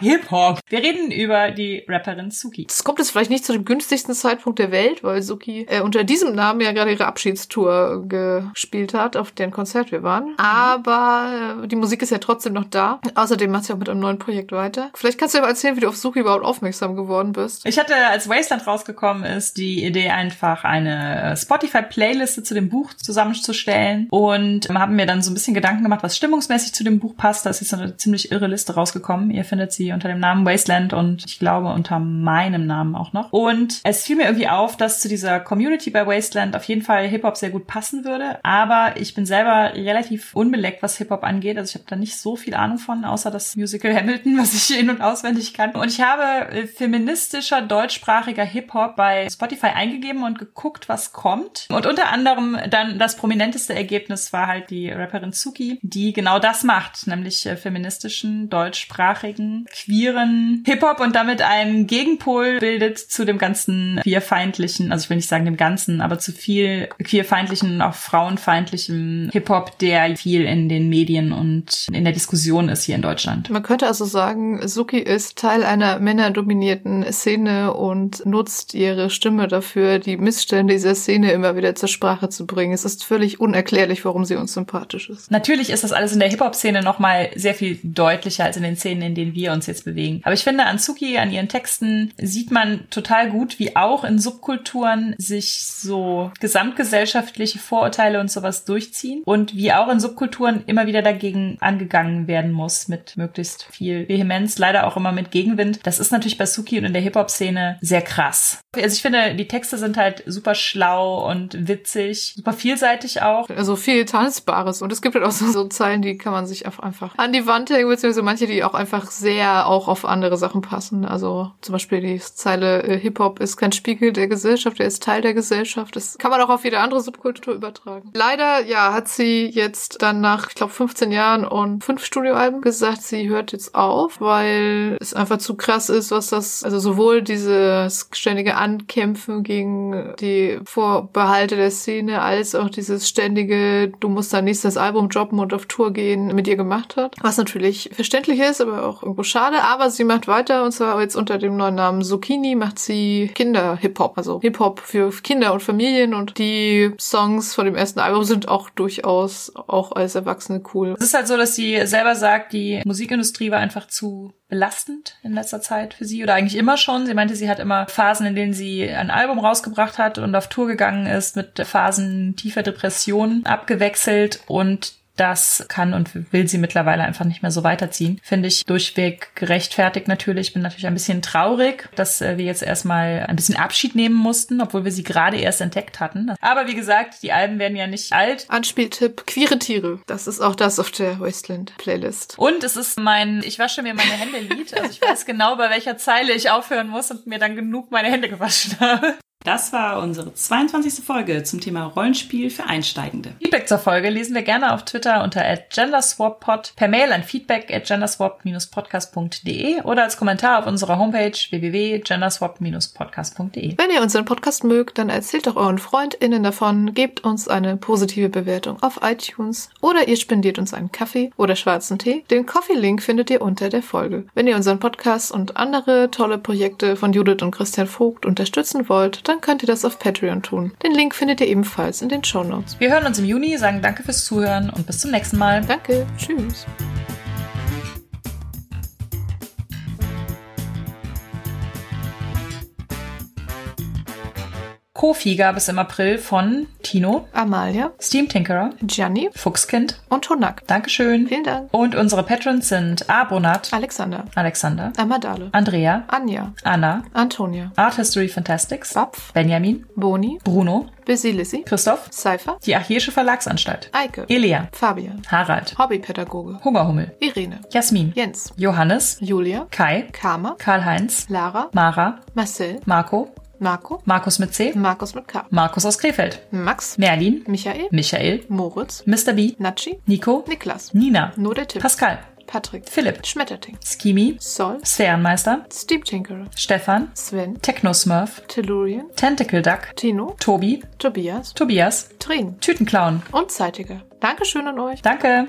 Hip-Hop. Wir reden über die Rapperin Suki. Das kommt jetzt vielleicht nicht zu dem günstigsten Zeitpunkt der Welt, weil Suki äh, unter diesem Namen ja gerade ihre Abschiedstour gespielt hat, auf deren Konzert wir waren. Aber äh, die Musik ist ja trotzdem noch da. Außerdem macht sie auch mit einem neuen Projekt weiter. Vielleicht kannst du ja mal erzählen, wie du auf Suki überhaupt aufmerksam geworden geworden bist? Ich hatte, als Wasteland rausgekommen ist, die Idee einfach eine Spotify-Playliste zu dem Buch zusammenzustellen und haben mir dann so ein bisschen Gedanken gemacht, was stimmungsmäßig zu dem Buch passt. Da ist jetzt eine ziemlich irre Liste rausgekommen. Ihr findet sie unter dem Namen Wasteland und ich glaube unter meinem Namen auch noch. Und es fiel mir irgendwie auf, dass zu dieser Community bei Wasteland auf jeden Fall Hip-Hop sehr gut passen würde. Aber ich bin selber relativ unbeleckt, was Hip-Hop angeht. Also ich habe da nicht so viel Ahnung von, außer das Musical Hamilton, was ich in- und auswendig kann. Und ich habe äh, Filme feministischer deutschsprachiger Hip-Hop bei Spotify eingegeben und geguckt, was kommt. Und unter anderem dann das prominenteste Ergebnis war halt die Rapperin Suki, die genau das macht, nämlich äh, feministischen, deutschsprachigen, queeren Hip-Hop und damit einen Gegenpol bildet zu dem ganzen queerfeindlichen, also ich will nicht sagen dem ganzen, aber zu viel queerfeindlichen, auch frauenfeindlichen Hip-Hop, der viel in den Medien und in der Diskussion ist hier in Deutschland. Man könnte also sagen, Suki ist Teil einer männerdominierten Szene und nutzt ihre Stimme dafür, die Missstände dieser Szene immer wieder zur Sprache zu bringen. Es ist völlig unerklärlich, warum sie uns sympathisch ist. Natürlich ist das alles in der Hip-Hop-Szene nochmal sehr viel deutlicher als in den Szenen, in denen wir uns jetzt bewegen. Aber ich finde, an Suki, an ihren Texten sieht man total gut, wie auch in Subkulturen sich so gesamtgesellschaftliche Vorurteile und sowas durchziehen und wie auch in Subkulturen immer wieder dagegen angegangen werden muss mit möglichst viel Vehemenz, leider auch immer mit Gegenwind. Das ist natürlich bei Suki und in der Hip-Hop-Szene sehr krass. Also ich finde, die Texte sind halt super schlau und witzig, super vielseitig auch. Also viel Tanzbares. Und es gibt halt auch so, so Zeilen, die kann man sich einfach an die Wand hängen, beziehungsweise manche, die auch einfach sehr auch auf andere Sachen passen. Also zum Beispiel die Zeile äh, Hip-Hop ist kein Spiegel der Gesellschaft, er ist Teil der Gesellschaft. Das kann man auch auf jede andere Subkultur übertragen. Leider, ja, hat sie jetzt dann nach, ich glaube, 15 Jahren und fünf Studioalben gesagt, sie hört jetzt auf, weil es einfach zu krass ist, was das also sowohl dieses ständige Ankämpfen gegen die Vorbehalte der Szene, als auch dieses ständige, du musst dann nächstes Album droppen und auf Tour gehen, mit ihr gemacht hat. Was natürlich verständlich ist, aber auch irgendwo schade. Aber sie macht weiter und zwar jetzt unter dem neuen Namen Zucchini macht sie Kinder-Hip-Hop, also Hip-Hop für Kinder und Familien und die Songs von dem ersten Album sind auch durchaus auch als Erwachsene cool. Es ist halt so, dass sie selber sagt, die Musikindustrie war einfach zu belastend in letzter Zeit für sie oder eigentlich immer schon. Sie meinte, sie hat immer Phasen, in denen sie ein Album rausgebracht hat und auf Tour gegangen ist mit Phasen tiefer Depression abgewechselt und das kann und will sie mittlerweile einfach nicht mehr so weiterziehen. Finde ich durchweg gerechtfertigt natürlich. Bin natürlich ein bisschen traurig, dass äh, wir jetzt erstmal ein bisschen Abschied nehmen mussten, obwohl wir sie gerade erst entdeckt hatten. Aber wie gesagt, die Alben werden ja nicht alt. Anspieltipp, queere Tiere. Das ist auch das auf der Wasteland-Playlist. Und es ist mein Ich wasche mir meine Hände Lied. Also ich weiß genau, bei welcher Zeile ich aufhören muss und mir dann genug meine Hände gewaschen habe. Das war unsere 22. Folge zum Thema Rollenspiel für Einsteigende. Feedback zur Folge lesen wir gerne auf Twitter unter @genderswappod, per Mail an feedback at genderswap-podcast.de oder als Kommentar auf unserer Homepage www.genderswap-podcast.de. Wenn ihr unseren Podcast mögt, dann erzählt doch euren FreundInnen davon, gebt uns eine positive Bewertung auf iTunes oder ihr spendiert uns einen Kaffee oder schwarzen Tee. Den Coffee-Link findet ihr unter der Folge. Wenn ihr unseren Podcast und andere tolle Projekte von Judith und Christian Vogt unterstützen wollt, dann könnt ihr das auf Patreon tun. Den Link findet ihr ebenfalls in den Show Notes. Wir hören uns im Juni, sagen danke fürs Zuhören und bis zum nächsten Mal. Danke, tschüss. Kofi gab es im April von Tino, Amalia, Steam Tinkerer, Gianni Fuchskind. und Honak. Dankeschön. Vielen Dank. Und unsere Patrons sind Abonat, Alexander, Alexander, Amadale, Andrea, Anja, Anna, Antonia, Art History Fantastics, Bapf, Benjamin, Boni, Bruno, Basilissi, Christoph, Cypher, die Archäische Verlagsanstalt, Eike, Elia, Fabian, Harald, Hobbypädagoge, Hungerhummel, Irene, Jasmin, Jens, Johannes, Julia, Kai, Karma, Karl-Heinz, Lara, Mara, Marcel, Marco, Marco, Markus mit C, Markus mit K, Markus aus Krefeld, Max, Merlin, Michael, Michael, Moritz, Mr. B, Natschi, Nico, Niklas, Nina, Nur der Tipp, Pascal, Patrick, Philipp, Schmetterting, Skimi, Sol, Sphärenmeister, Steve Tinkerer, Stefan, Sven, Technosmurf, Tellurian, Tentacle Duck, Tino, Tobi, Tobias, Tobias, Trin? Tütenclown. und Zeitiger. Dankeschön an euch. Danke.